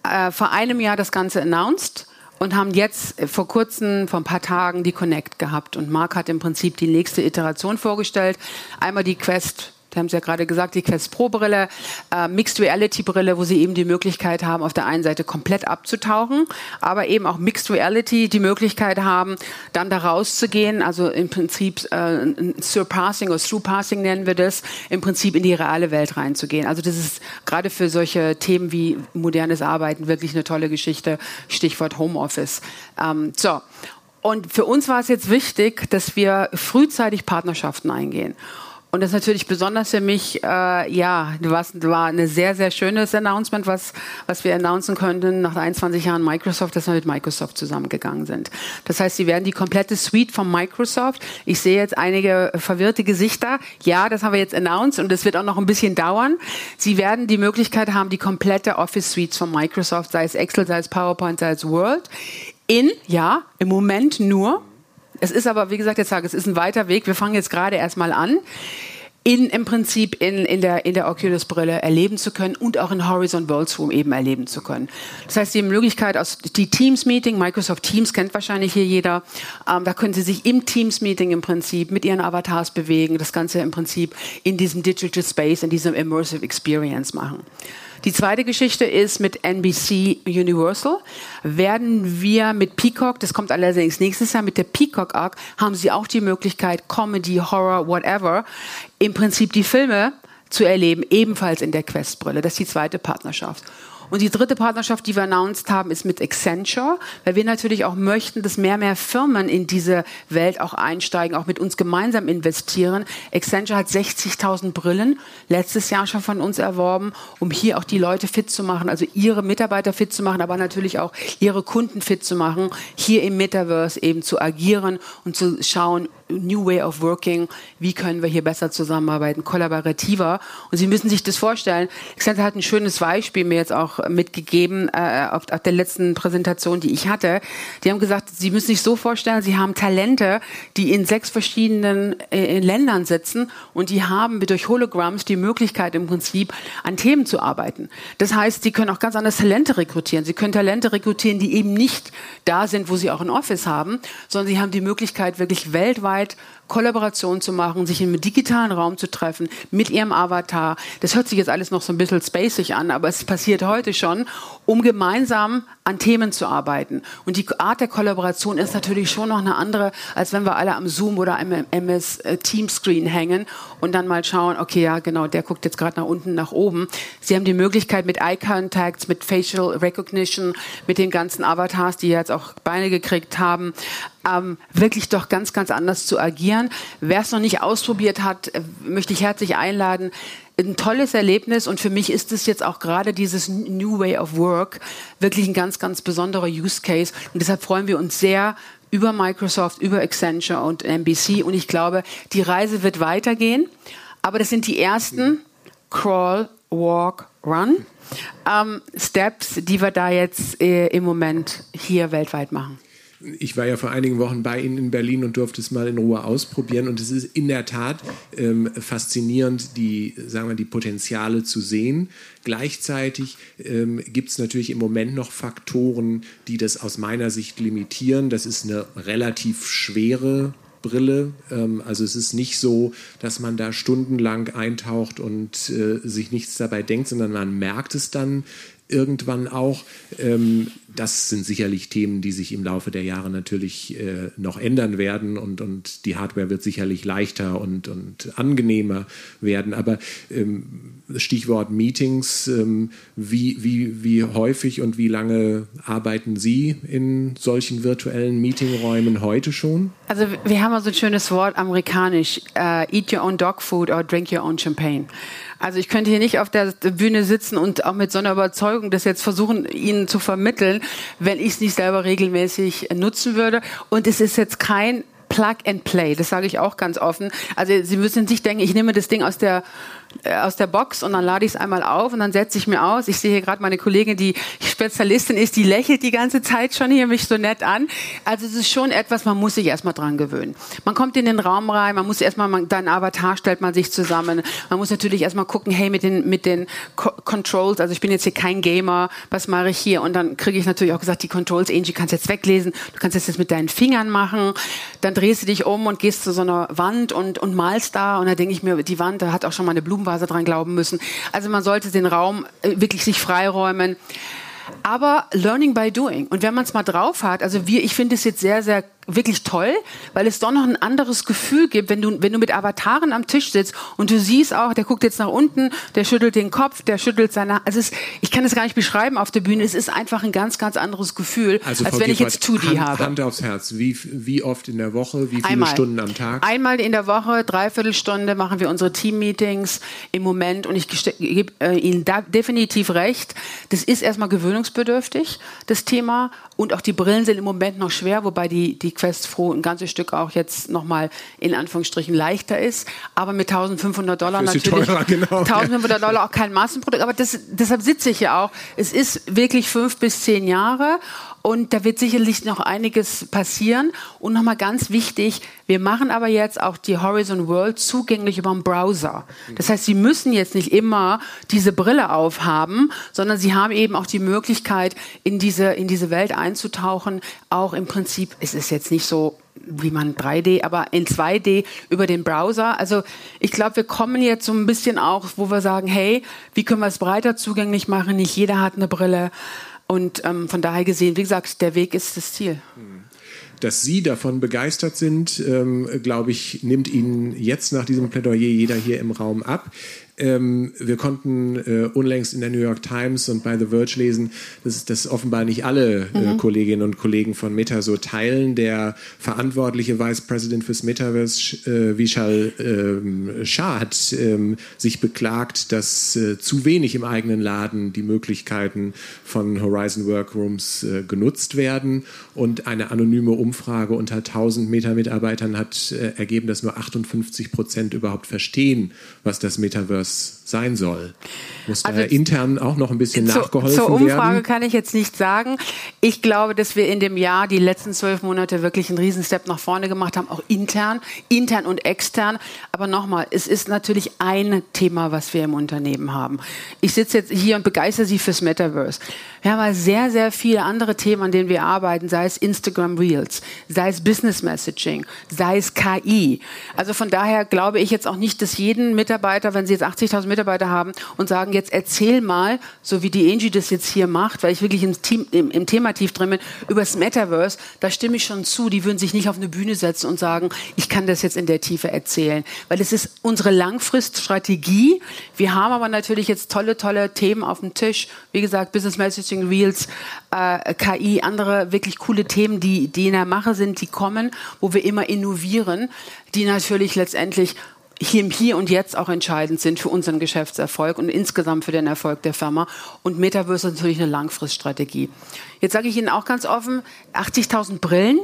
äh, vor einem Jahr das Ganze announced und haben jetzt vor kurzem, vor ein paar Tagen, die Connect gehabt. Und Mark hat im Prinzip die nächste Iteration vorgestellt. Einmal die Quest Sie haben es ja gerade gesagt, die Quest Pro Brille, äh, Mixed Reality Brille, wo Sie eben die Möglichkeit haben, auf der einen Seite komplett abzutauchen, aber eben auch Mixed Reality die Möglichkeit haben, dann da rauszugehen, also im Prinzip äh, Surpassing oder Through-Passing nennen wir das, im Prinzip in die reale Welt reinzugehen. Also das ist gerade für solche Themen wie modernes Arbeiten wirklich eine tolle Geschichte, Stichwort Homeoffice. Ähm, so. Und für uns war es jetzt wichtig, dass wir frühzeitig Partnerschaften eingehen. Und das ist natürlich besonders für mich, äh, ja, was war eine sehr, sehr schönes Announcement, was, was wir announcen könnten nach 21 Jahren Microsoft, dass wir mit Microsoft zusammengegangen sind. Das heißt, sie werden die komplette Suite von Microsoft, ich sehe jetzt einige verwirrte Gesichter, ja, das haben wir jetzt announced und es wird auch noch ein bisschen dauern. Sie werden die Möglichkeit haben, die komplette Office Suite von Microsoft, sei es Excel, sei es PowerPoint, sei es Word, in, ja, im Moment nur es ist aber, wie gesagt, jetzt sage es ist ein weiter Weg. Wir fangen jetzt gerade erstmal an in, im Prinzip in, in der, in der Oculus-Brille erleben zu können und auch in Horizon Worlds Room eben erleben zu können. Das heißt, die Möglichkeit aus die Teams-Meeting, Microsoft Teams kennt wahrscheinlich hier jeder, ähm, da können Sie sich im Teams-Meeting im Prinzip mit Ihren Avatars bewegen, das Ganze im Prinzip in diesem Digital Space, in diesem Immersive Experience machen. Die zweite Geschichte ist mit NBC Universal. Werden wir mit Peacock, das kommt allerdings nächstes Jahr, mit der Peacock Arc, haben Sie auch die Möglichkeit, Comedy, Horror, whatever, im Prinzip die Filme zu erleben, ebenfalls in der Questbrille. Das ist die zweite Partnerschaft. Und die dritte Partnerschaft, die wir announced haben, ist mit Accenture, weil wir natürlich auch möchten, dass mehr, mehr Firmen in diese Welt auch einsteigen, auch mit uns gemeinsam investieren. Accenture hat 60.000 Brillen letztes Jahr schon von uns erworben, um hier auch die Leute fit zu machen, also ihre Mitarbeiter fit zu machen, aber natürlich auch ihre Kunden fit zu machen, hier im Metaverse eben zu agieren und zu schauen, New Way of Working, wie können wir hier besser zusammenarbeiten, kollaborativer. Und Sie müssen sich das vorstellen. Accenture hat ein schönes Beispiel mir jetzt auch mitgegeben äh, auf, auf der letzten Präsentation, die ich hatte. Die haben gesagt, Sie müssen sich so vorstellen, Sie haben Talente, die in sechs verschiedenen äh, Ländern sitzen und die haben durch Hologramms die Möglichkeit im Prinzip an Themen zu arbeiten. Das heißt, Sie können auch ganz anders Talente rekrutieren. Sie können Talente rekrutieren, die eben nicht da sind, wo Sie auch ein Office haben, sondern Sie haben die Möglichkeit, wirklich weltweit Kollaboration zu machen, sich einem digitalen Raum zu treffen, mit ihrem Avatar. Das hört sich jetzt alles noch so ein bisschen spacig an, aber es passiert heute schon, um gemeinsam an Themen zu arbeiten. Und die Art der Kollaboration ist natürlich schon noch eine andere, als wenn wir alle am Zoom oder am MS äh, Team Screen hängen und dann mal schauen, okay, ja, genau, der guckt jetzt gerade nach unten, nach oben. Sie haben die Möglichkeit mit Eye Contacts, mit Facial Recognition, mit den ganzen Avatars, die jetzt auch Beine gekriegt haben, ähm, wirklich doch ganz, ganz anders zu agieren. Wer es noch nicht ausprobiert hat, äh, möchte ich herzlich einladen. Ein tolles Erlebnis und für mich ist es jetzt auch gerade dieses New Way of Work wirklich ein ganz, ganz besonderer Use Case und deshalb freuen wir uns sehr über Microsoft, über Accenture und NBC und ich glaube, die Reise wird weitergehen, aber das sind die ersten Crawl, Walk, Run ähm, Steps, die wir da jetzt äh, im Moment hier weltweit machen. Ich war ja vor einigen Wochen bei Ihnen in Berlin und durfte es mal in Ruhe ausprobieren. Und es ist in der Tat ähm, faszinierend, die, sagen wir, die Potenziale zu sehen. Gleichzeitig ähm, gibt es natürlich im Moment noch Faktoren, die das aus meiner Sicht limitieren. Das ist eine relativ schwere Brille. Ähm, also es ist nicht so, dass man da stundenlang eintaucht und äh, sich nichts dabei denkt, sondern man merkt es dann irgendwann auch. Das sind sicherlich Themen, die sich im Laufe der Jahre natürlich äh, noch ändern werden und, und die Hardware wird sicherlich leichter und, und angenehmer werden. Aber ähm, Stichwort Meetings, ähm, wie, wie, wie häufig und wie lange arbeiten Sie in solchen virtuellen Meetingräumen heute schon? Also wir haben also ein schönes Wort amerikanisch, uh, eat your own dog food or drink your own champagne. Also ich könnte hier nicht auf der Bühne sitzen und auch mit so einer Überzeugung das jetzt versuchen, Ihnen zu vermitteln, wenn ich es nicht selber regelmäßig nutzen würde. Und es ist jetzt kein Plug and Play. Das sage ich auch ganz offen. Also Sie müssen sich denken, ich nehme das Ding aus der aus der Box und dann lade ich es einmal auf und dann setze ich mir aus. Ich sehe hier gerade meine Kollegin, die Spezialistin ist, die lächelt die ganze Zeit schon hier mich so nett an. Also es ist schon etwas, man muss sich erstmal dran gewöhnen. Man kommt in den Raum rein, man muss erstmal, dein Avatar stellt man sich zusammen. Man muss natürlich erstmal gucken, hey, mit den, mit den Co Controls, also ich bin jetzt hier kein Gamer, was mache ich hier? Und dann kriege ich natürlich auch gesagt, die Controls, Angie, kannst jetzt weglesen, du kannst jetzt das mit deinen Fingern machen. Dann drehst du dich um und gehst zu so einer Wand und, und malst da und da denke ich mir, die Wand, da hat auch schon mal eine Blume Blumenvase dran glauben müssen. Also man sollte den Raum äh, wirklich sich freiräumen. Aber Learning by Doing. Und wenn man es mal drauf hat, also wir, ich finde es jetzt sehr, sehr wirklich toll, weil es doch noch ein anderes Gefühl gibt, wenn du, wenn du mit Avataren am Tisch sitzt und du siehst auch, der guckt jetzt nach unten, der schüttelt den Kopf, der schüttelt seine, also es, ich kann es gar nicht beschreiben auf der Bühne, es ist einfach ein ganz, ganz anderes Gefühl, also als wenn ich jetzt 2D Hand, habe. Hand aufs Herz, wie, wie oft in der Woche, wie viele Einmal. Stunden am Tag? Einmal in der Woche, dreiviertel Stunde machen wir unsere Team-Meetings im Moment und ich gebe äh, Ihnen da definitiv recht, das ist erstmal gewöhnungsbedürftig, das Thema und auch die Brillen sind im Moment noch schwer, wobei die, die Quest Pro ein ganzes Stück auch jetzt nochmal in Anführungsstrichen leichter ist. Aber mit 1500 Dollar natürlich. teurer, genau. 1500 Dollar auch kein Massenprodukt. Aber das, deshalb sitze ich ja auch. Es ist wirklich fünf bis zehn Jahre. Und da wird sicherlich noch einiges passieren. Und nochmal ganz wichtig, wir machen aber jetzt auch die Horizon World zugänglich über den Browser. Das heißt, Sie müssen jetzt nicht immer diese Brille aufhaben, sondern Sie haben eben auch die Möglichkeit, in diese, in diese Welt einzutauchen. Auch im Prinzip, es ist jetzt nicht so wie man 3D, aber in 2D über den Browser. Also ich glaube, wir kommen jetzt so ein bisschen auch, wo wir sagen, hey, wie können wir es breiter zugänglich machen? Nicht jeder hat eine Brille. Und ähm, von daher gesehen, wie gesagt, der Weg ist das Ziel. Dass Sie davon begeistert sind, ähm, glaube ich, nimmt Ihnen jetzt nach diesem Plädoyer jeder hier im Raum ab. Ähm, wir konnten äh, unlängst in der New York Times und bei The Verge lesen, dass das offenbar nicht alle äh, Kolleginnen und Kollegen von Meta so teilen. Der verantwortliche Vice President fürs Metaverse, äh, Vishal ähm, Shah, hat ähm, sich beklagt, dass äh, zu wenig im eigenen Laden die Möglichkeiten von Horizon Workrooms äh, genutzt werden. Und eine anonyme Umfrage unter 1000 Meta-Mitarbeitern hat äh, ergeben, dass nur 58 Prozent überhaupt verstehen, was das Metaverse Jesus. Sein soll. Muss also daher intern auch noch ein bisschen zu, nachgeholfen werden? Zur Umfrage werden? kann ich jetzt nicht sagen. Ich glaube, dass wir in dem Jahr die letzten zwölf Monate wirklich einen Riesenstep nach vorne gemacht haben, auch intern, intern und extern. Aber nochmal, es ist natürlich ein Thema, was wir im Unternehmen haben. Ich sitze jetzt hier und begeistere Sie fürs Metaverse. Wir haben sehr, sehr viele andere Themen, an denen wir arbeiten, sei es Instagram Reels, sei es Business Messaging, sei es KI. Also von daher glaube ich jetzt auch nicht, dass jeden Mitarbeiter, wenn Sie jetzt 80.000 Mitarbeiter haben und sagen, jetzt erzähl mal, so wie die Angie das jetzt hier macht, weil ich wirklich im, Team, im, im Thema tief drin bin, über das Metaverse, da stimme ich schon zu. Die würden sich nicht auf eine Bühne setzen und sagen, ich kann das jetzt in der Tiefe erzählen. Weil es ist unsere Langfriststrategie. Wir haben aber natürlich jetzt tolle, tolle Themen auf dem Tisch. Wie gesagt, Business Messaging Reels, äh, KI, andere wirklich coole Themen, die, die in der Mache sind, die kommen, wo wir immer innovieren, die natürlich letztendlich hier Hier und Jetzt auch entscheidend sind für unseren Geschäftserfolg und insgesamt für den Erfolg der Firma. Und Metaverse ist natürlich eine Langfriststrategie. Jetzt sage ich Ihnen auch ganz offen, 80.000 Brillen,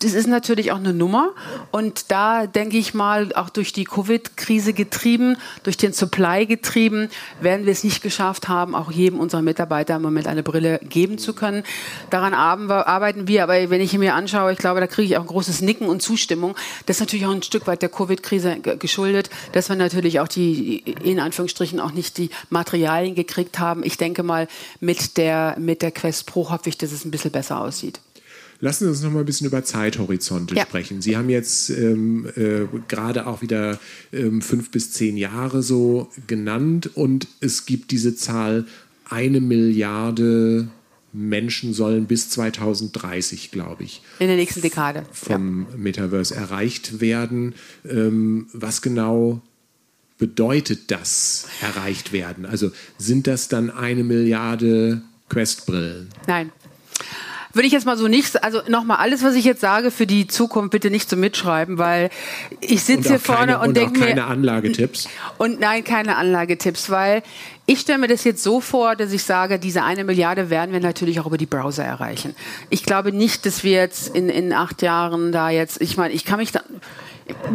das ist natürlich auch eine Nummer. Und da denke ich mal, auch durch die Covid-Krise getrieben, durch den Supply getrieben, werden wir es nicht geschafft haben, auch jedem unserer Mitarbeiter im Moment eine Brille geben zu können. Daran arbeiten wir. Aber wenn ich mir anschaue, ich glaube, da kriege ich auch ein großes Nicken und Zustimmung. Das ist natürlich auch ein Stück weit der Covid-Krise geschuldet, dass wir natürlich auch die, in Anführungsstrichen, auch nicht die Materialien gekriegt haben. Ich denke mal, mit der, mit der Quest Pro hoffe ich, dass es ein bisschen besser aussieht. Lassen Sie uns noch mal ein bisschen über Zeithorizonte ja. sprechen. Sie haben jetzt ähm, äh, gerade auch wieder ähm, fünf bis zehn Jahre so genannt und es gibt diese Zahl, eine Milliarde Menschen sollen bis 2030, glaube ich, in der nächsten Dekade vom ja. Metaverse erreicht werden. Ähm, was genau bedeutet das erreicht werden? Also sind das dann eine Milliarde Questbrillen? Nein. Würde ich jetzt mal so nicht, also nochmal, alles, was ich jetzt sage für die Zukunft, bitte nicht so mitschreiben, weil ich sitze hier vorne keine, und, und denke mir. keine Anlagetipps. Und nein, keine Anlagetipps, weil ich stelle mir das jetzt so vor, dass ich sage, diese eine Milliarde werden wir natürlich auch über die Browser erreichen. Ich glaube nicht, dass wir jetzt in, in acht Jahren da jetzt, ich meine, ich kann mich da,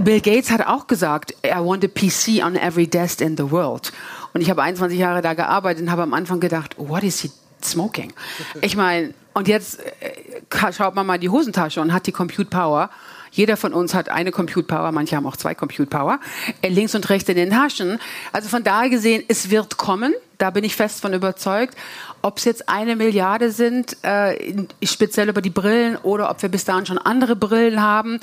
Bill Gates hat auch gesagt, I want a PC on every desk in the world. Und ich habe 21 Jahre da gearbeitet und habe am Anfang gedacht, what is he smoking? Ich meine, und jetzt äh, schaut man mal in die Hosentasche und hat die Compute Power. Jeder von uns hat eine Compute Power, manche haben auch zwei Compute Power, äh, links und rechts in den Taschen. Also von daher gesehen, es wird kommen. Da bin ich fest von überzeugt. Ob es jetzt eine Milliarde sind, äh, speziell über die Brillen, oder ob wir bis dahin schon andere Brillen haben,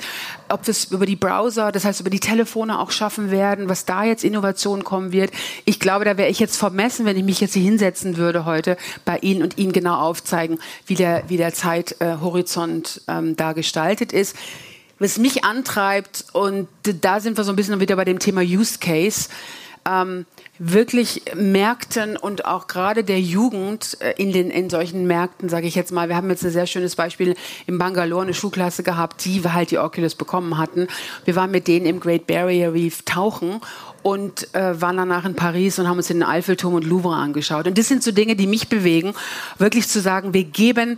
ob wir es über die Browser, das heißt über die Telefone auch schaffen werden, was da jetzt Innovation kommen wird. Ich glaube, da wäre ich jetzt vermessen, wenn ich mich jetzt hier hinsetzen würde heute bei Ihnen und Ihnen genau aufzeigen, wie der, wie der Zeithorizont ähm, da gestaltet ist was mich antreibt, und da sind wir so ein bisschen wieder bei dem Thema Use Case, ähm, wirklich Märkten und auch gerade der Jugend äh, in, den, in solchen Märkten, sage ich jetzt mal, wir haben jetzt ein sehr schönes Beispiel in Bangalore, eine Schulklasse gehabt, die halt die Oculus bekommen hatten. Wir waren mit denen im Great Barrier Reef tauchen und äh, waren danach in Paris und haben uns den Eiffelturm und Louvre angeschaut. Und das sind so Dinge, die mich bewegen, wirklich zu sagen, wir geben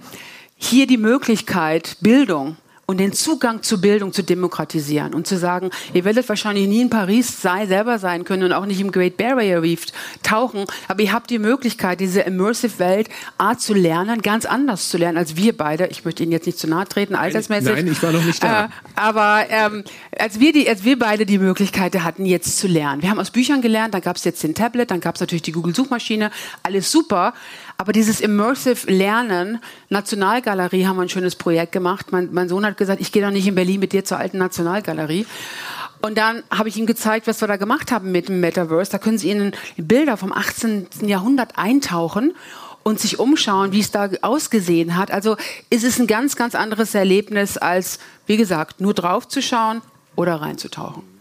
hier die Möglichkeit, Bildung und den Zugang zur Bildung zu demokratisieren und zu sagen, ihr werdet wahrscheinlich nie in Paris sei, selber sein können und auch nicht im Great Barrier Reef tauchen, aber ihr habt die Möglichkeit, diese immersive Welt A zu lernen, ganz anders zu lernen als wir beide. Ich möchte Ihnen jetzt nicht zu nahe treten, altersmäßig. Nein, ich war noch nicht da. Äh, aber ähm, als wir die, als wir beide die Möglichkeit hatten, jetzt zu lernen, wir haben aus Büchern gelernt, dann gab es jetzt den Tablet, dann gab es natürlich die Google Suchmaschine, alles super. Aber dieses Immersive Lernen, Nationalgalerie haben wir ein schönes Projekt gemacht. Mein, mein Sohn hat gesagt, ich gehe doch nicht in Berlin mit dir zur alten Nationalgalerie. Und dann habe ich ihm gezeigt, was wir da gemacht haben mit dem Metaverse. Da können Sie Ihnen Bilder vom 18. Jahrhundert eintauchen und sich umschauen, wie es da ausgesehen hat. Also ist es ein ganz, ganz anderes Erlebnis als, wie gesagt, nur draufzuschauen oder reinzutauchen.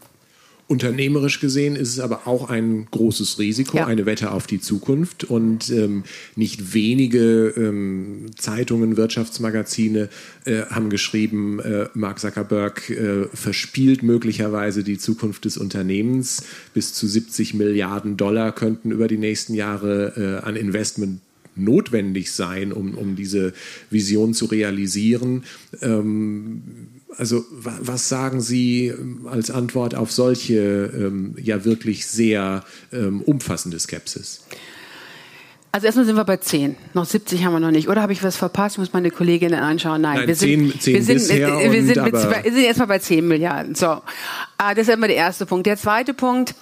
Unternehmerisch gesehen ist es aber auch ein großes Risiko, ja. eine Wette auf die Zukunft. Und ähm, nicht wenige ähm, Zeitungen, Wirtschaftsmagazine äh, haben geschrieben, äh, Mark Zuckerberg äh, verspielt möglicherweise die Zukunft des Unternehmens. Bis zu 70 Milliarden Dollar könnten über die nächsten Jahre äh, an Investment notwendig sein, um, um diese Vision zu realisieren. Ähm, also was sagen Sie ähm, als Antwort auf solche ähm, ja wirklich sehr ähm, umfassende Skepsis? Also erstmal sind wir bei 10. Noch 70 haben wir noch nicht. Oder habe ich was verpasst? Ich muss meine Kolleginnen anschauen. Nein, Nein wir sind, 10, 10 wir sind, bisher wir, wir sind, mit, aber- wir sind erstmal bei 10 Milliarden. So. Äh, das ist immer der erste Punkt. Der zweite Punkt,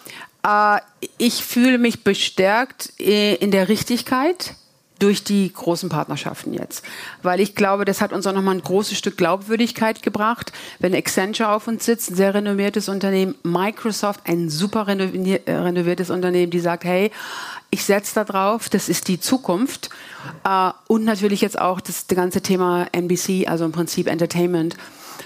äh, ich fühle mich bestärkt äh, in der Richtigkeit durch die großen Partnerschaften jetzt. Weil ich glaube, das hat uns auch nochmal ein großes Stück Glaubwürdigkeit gebracht. Wenn Accenture auf uns sitzt, ein sehr renommiertes Unternehmen, Microsoft, ein super renovier- äh, renoviertes Unternehmen, die sagt, hey, ich setze da drauf, das ist die Zukunft. Äh, und natürlich jetzt auch das, das ganze Thema NBC, also im Prinzip Entertainment,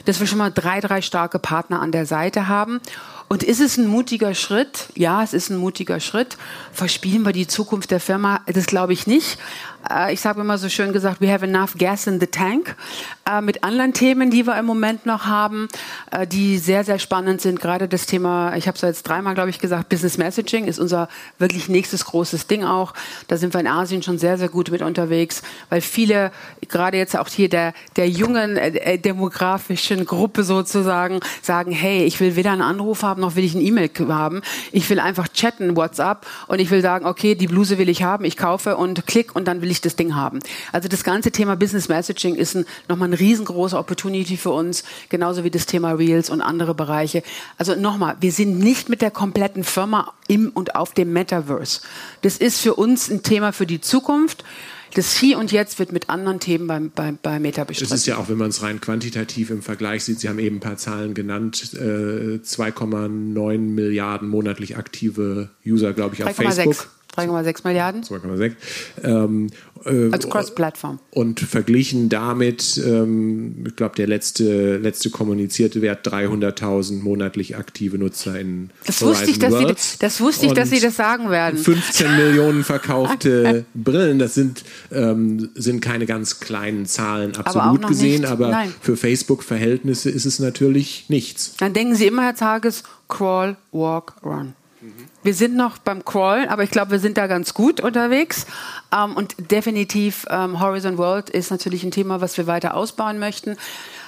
dass wir schon mal drei, drei starke Partner an der Seite haben. Und ist es ein mutiger Schritt? Ja, es ist ein mutiger Schritt. Verspielen wir die Zukunft der Firma? Das glaube ich nicht. Äh, Ich habe immer so schön gesagt, we have enough gas in the tank. Äh, Mit anderen Themen, die wir im Moment noch haben, äh, die sehr, sehr spannend sind. Gerade das Thema, ich habe es jetzt dreimal, glaube ich, gesagt, Business Messaging ist unser wirklich nächstes großes Ding auch. Da sind wir in Asien schon sehr, sehr gut mit unterwegs, weil viele, gerade jetzt auch hier der, der jungen äh, demografischen Gruppe sozusagen, sagen, hey, ich will weder einen Anruf haben, noch will ich ein E-Mail haben. Ich will einfach chatten, WhatsApp, und ich will sagen, okay, die Bluse will ich haben, ich kaufe und klick und dann will ich das Ding haben. Also das ganze Thema Business Messaging ist ein, nochmal eine riesengroße Opportunity für uns, genauso wie das Thema Reels und andere Bereiche. Also nochmal, wir sind nicht mit der kompletten Firma im und auf dem Metaverse. Das ist für uns ein Thema für die Zukunft. Das Hier und Jetzt wird mit anderen Themen beim, beim, bei Meta Es bestritten. ist ja auch, wenn man es rein quantitativ im Vergleich sieht, Sie haben eben ein paar Zahlen genannt, äh, 2,9 Milliarden monatlich aktive User, glaube ich, auf 3,6 Facebook. 3,6 Milliarden 2,6. Ähm, äh, als Cross-Plattform. und verglichen damit, ähm, ich glaube, der letzte, letzte kommunizierte Wert 300.000 monatlich aktive Nutzer in Das wusste ich, dass Sie, Worlds. das wusste ich, dass Sie das sagen werden. 15 Millionen verkaufte Brillen, das sind, ähm, sind keine ganz kleinen Zahlen absolut noch gesehen, nicht. aber Nein. für Facebook-Verhältnisse ist es natürlich nichts. Dann denken Sie immer, Herr Tages, Crawl, Walk, Run. Wir sind noch beim Crawl, aber ich glaube, wir sind da ganz gut unterwegs. Ähm, und definitiv ähm, Horizon World ist natürlich ein Thema, was wir weiter ausbauen möchten.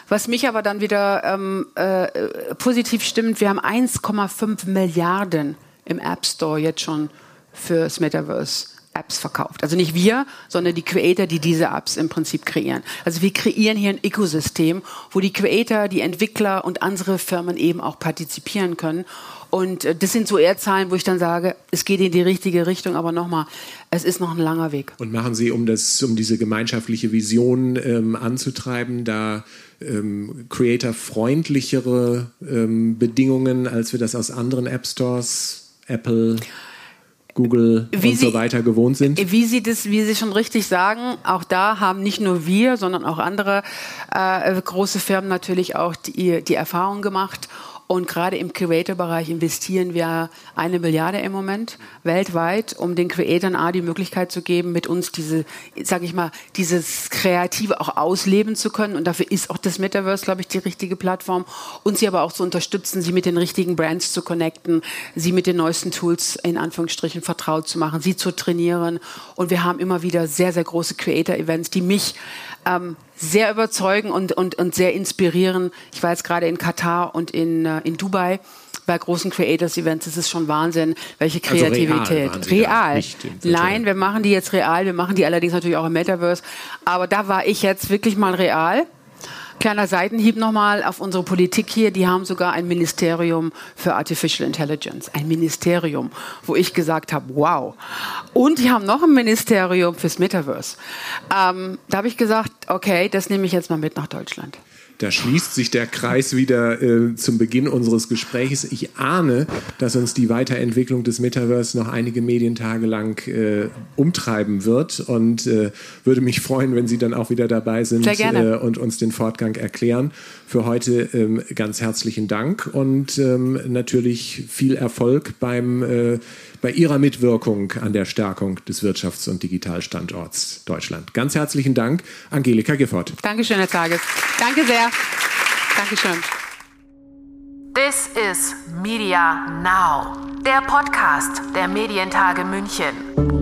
Was mich aber dann wieder ähm, äh, positiv stimmt, wir haben 1,5 Milliarden im App Store jetzt schon fürs Metaverse. Apps verkauft. Also nicht wir, sondern die Creator, die diese Apps im Prinzip kreieren. Also wir kreieren hier ein Ökosystem, wo die Creator, die Entwickler und andere Firmen eben auch partizipieren können. Und äh, das sind so eher Zahlen, wo ich dann sage, es geht in die richtige Richtung, aber nochmal, es ist noch ein langer Weg. Und machen Sie, um, das, um diese gemeinschaftliche Vision ähm, anzutreiben, da ähm, creator-freundlichere ähm, Bedingungen, als wir das aus anderen App Stores, Apple, Google Wie und so Sie- weiter gewohnt sind? Wie Sie das, wie Sie schon richtig sagen, auch da haben nicht nur wir, sondern auch andere äh, große Firmen natürlich auch die, die Erfahrung gemacht. Und gerade im Creator-Bereich investieren wir eine Milliarde im Moment weltweit, um den Creatoren A die Möglichkeit zu geben, mit uns diese, sage ich mal, dieses Kreative auch ausleben zu können. Und dafür ist auch das Metaverse, glaube ich, die richtige Plattform. Und sie aber auch zu unterstützen, sie mit den richtigen Brands zu connecten, sie mit den neuesten Tools in Anführungsstrichen vertraut zu machen, sie zu trainieren. Und wir haben immer wieder sehr, sehr große Creator-Events, die mich ähm, sehr überzeugen und, und, und sehr inspirieren. Ich war jetzt gerade in Katar und in, äh, in Dubai bei großen Creators-Events. Ist schon Wahnsinn, welche Also real Kreativität. da, real. Virtuellen. Nein, wir machen die jetzt real. Wir machen die allerdings natürlich auch im Metaverse. Aber da war ich jetzt wirklich mal real. Kleiner Seitenhieb nochmal auf unsere Politik hier. Die haben sogar ein Ministerium für Artificial Intelligence. Ein Ministerium, wo ich gesagt habe, wow. Und die haben noch ein Ministerium fürs Metaverse. Ähm, da habe ich gesagt, okay, das nehme ich jetzt mal mit nach Deutschland. Da schließt sich der Kreis wieder äh, zum Beginn unseres Gesprächs. Ich ahne, dass uns die Weiterentwicklung des Metaverse noch einige Medientage lang äh, umtreiben wird und äh, würde mich freuen, wenn Sie dann auch wieder dabei sind. Äh, und uns den Fortgang erklären. Für heute ähm, ganz herzlichen Dank und ähm, natürlich viel Erfolg beim, äh, bei Ihrer Mitwirkung an der Stärkung des Wirtschafts- und Digitalstandorts Deutschland. Ganz herzlichen Dank, Angelika Gifford. Dankeschön, Herr Tages. Danke sehr. Dankeschön. This is Media Now, der Podcast der Medientage München.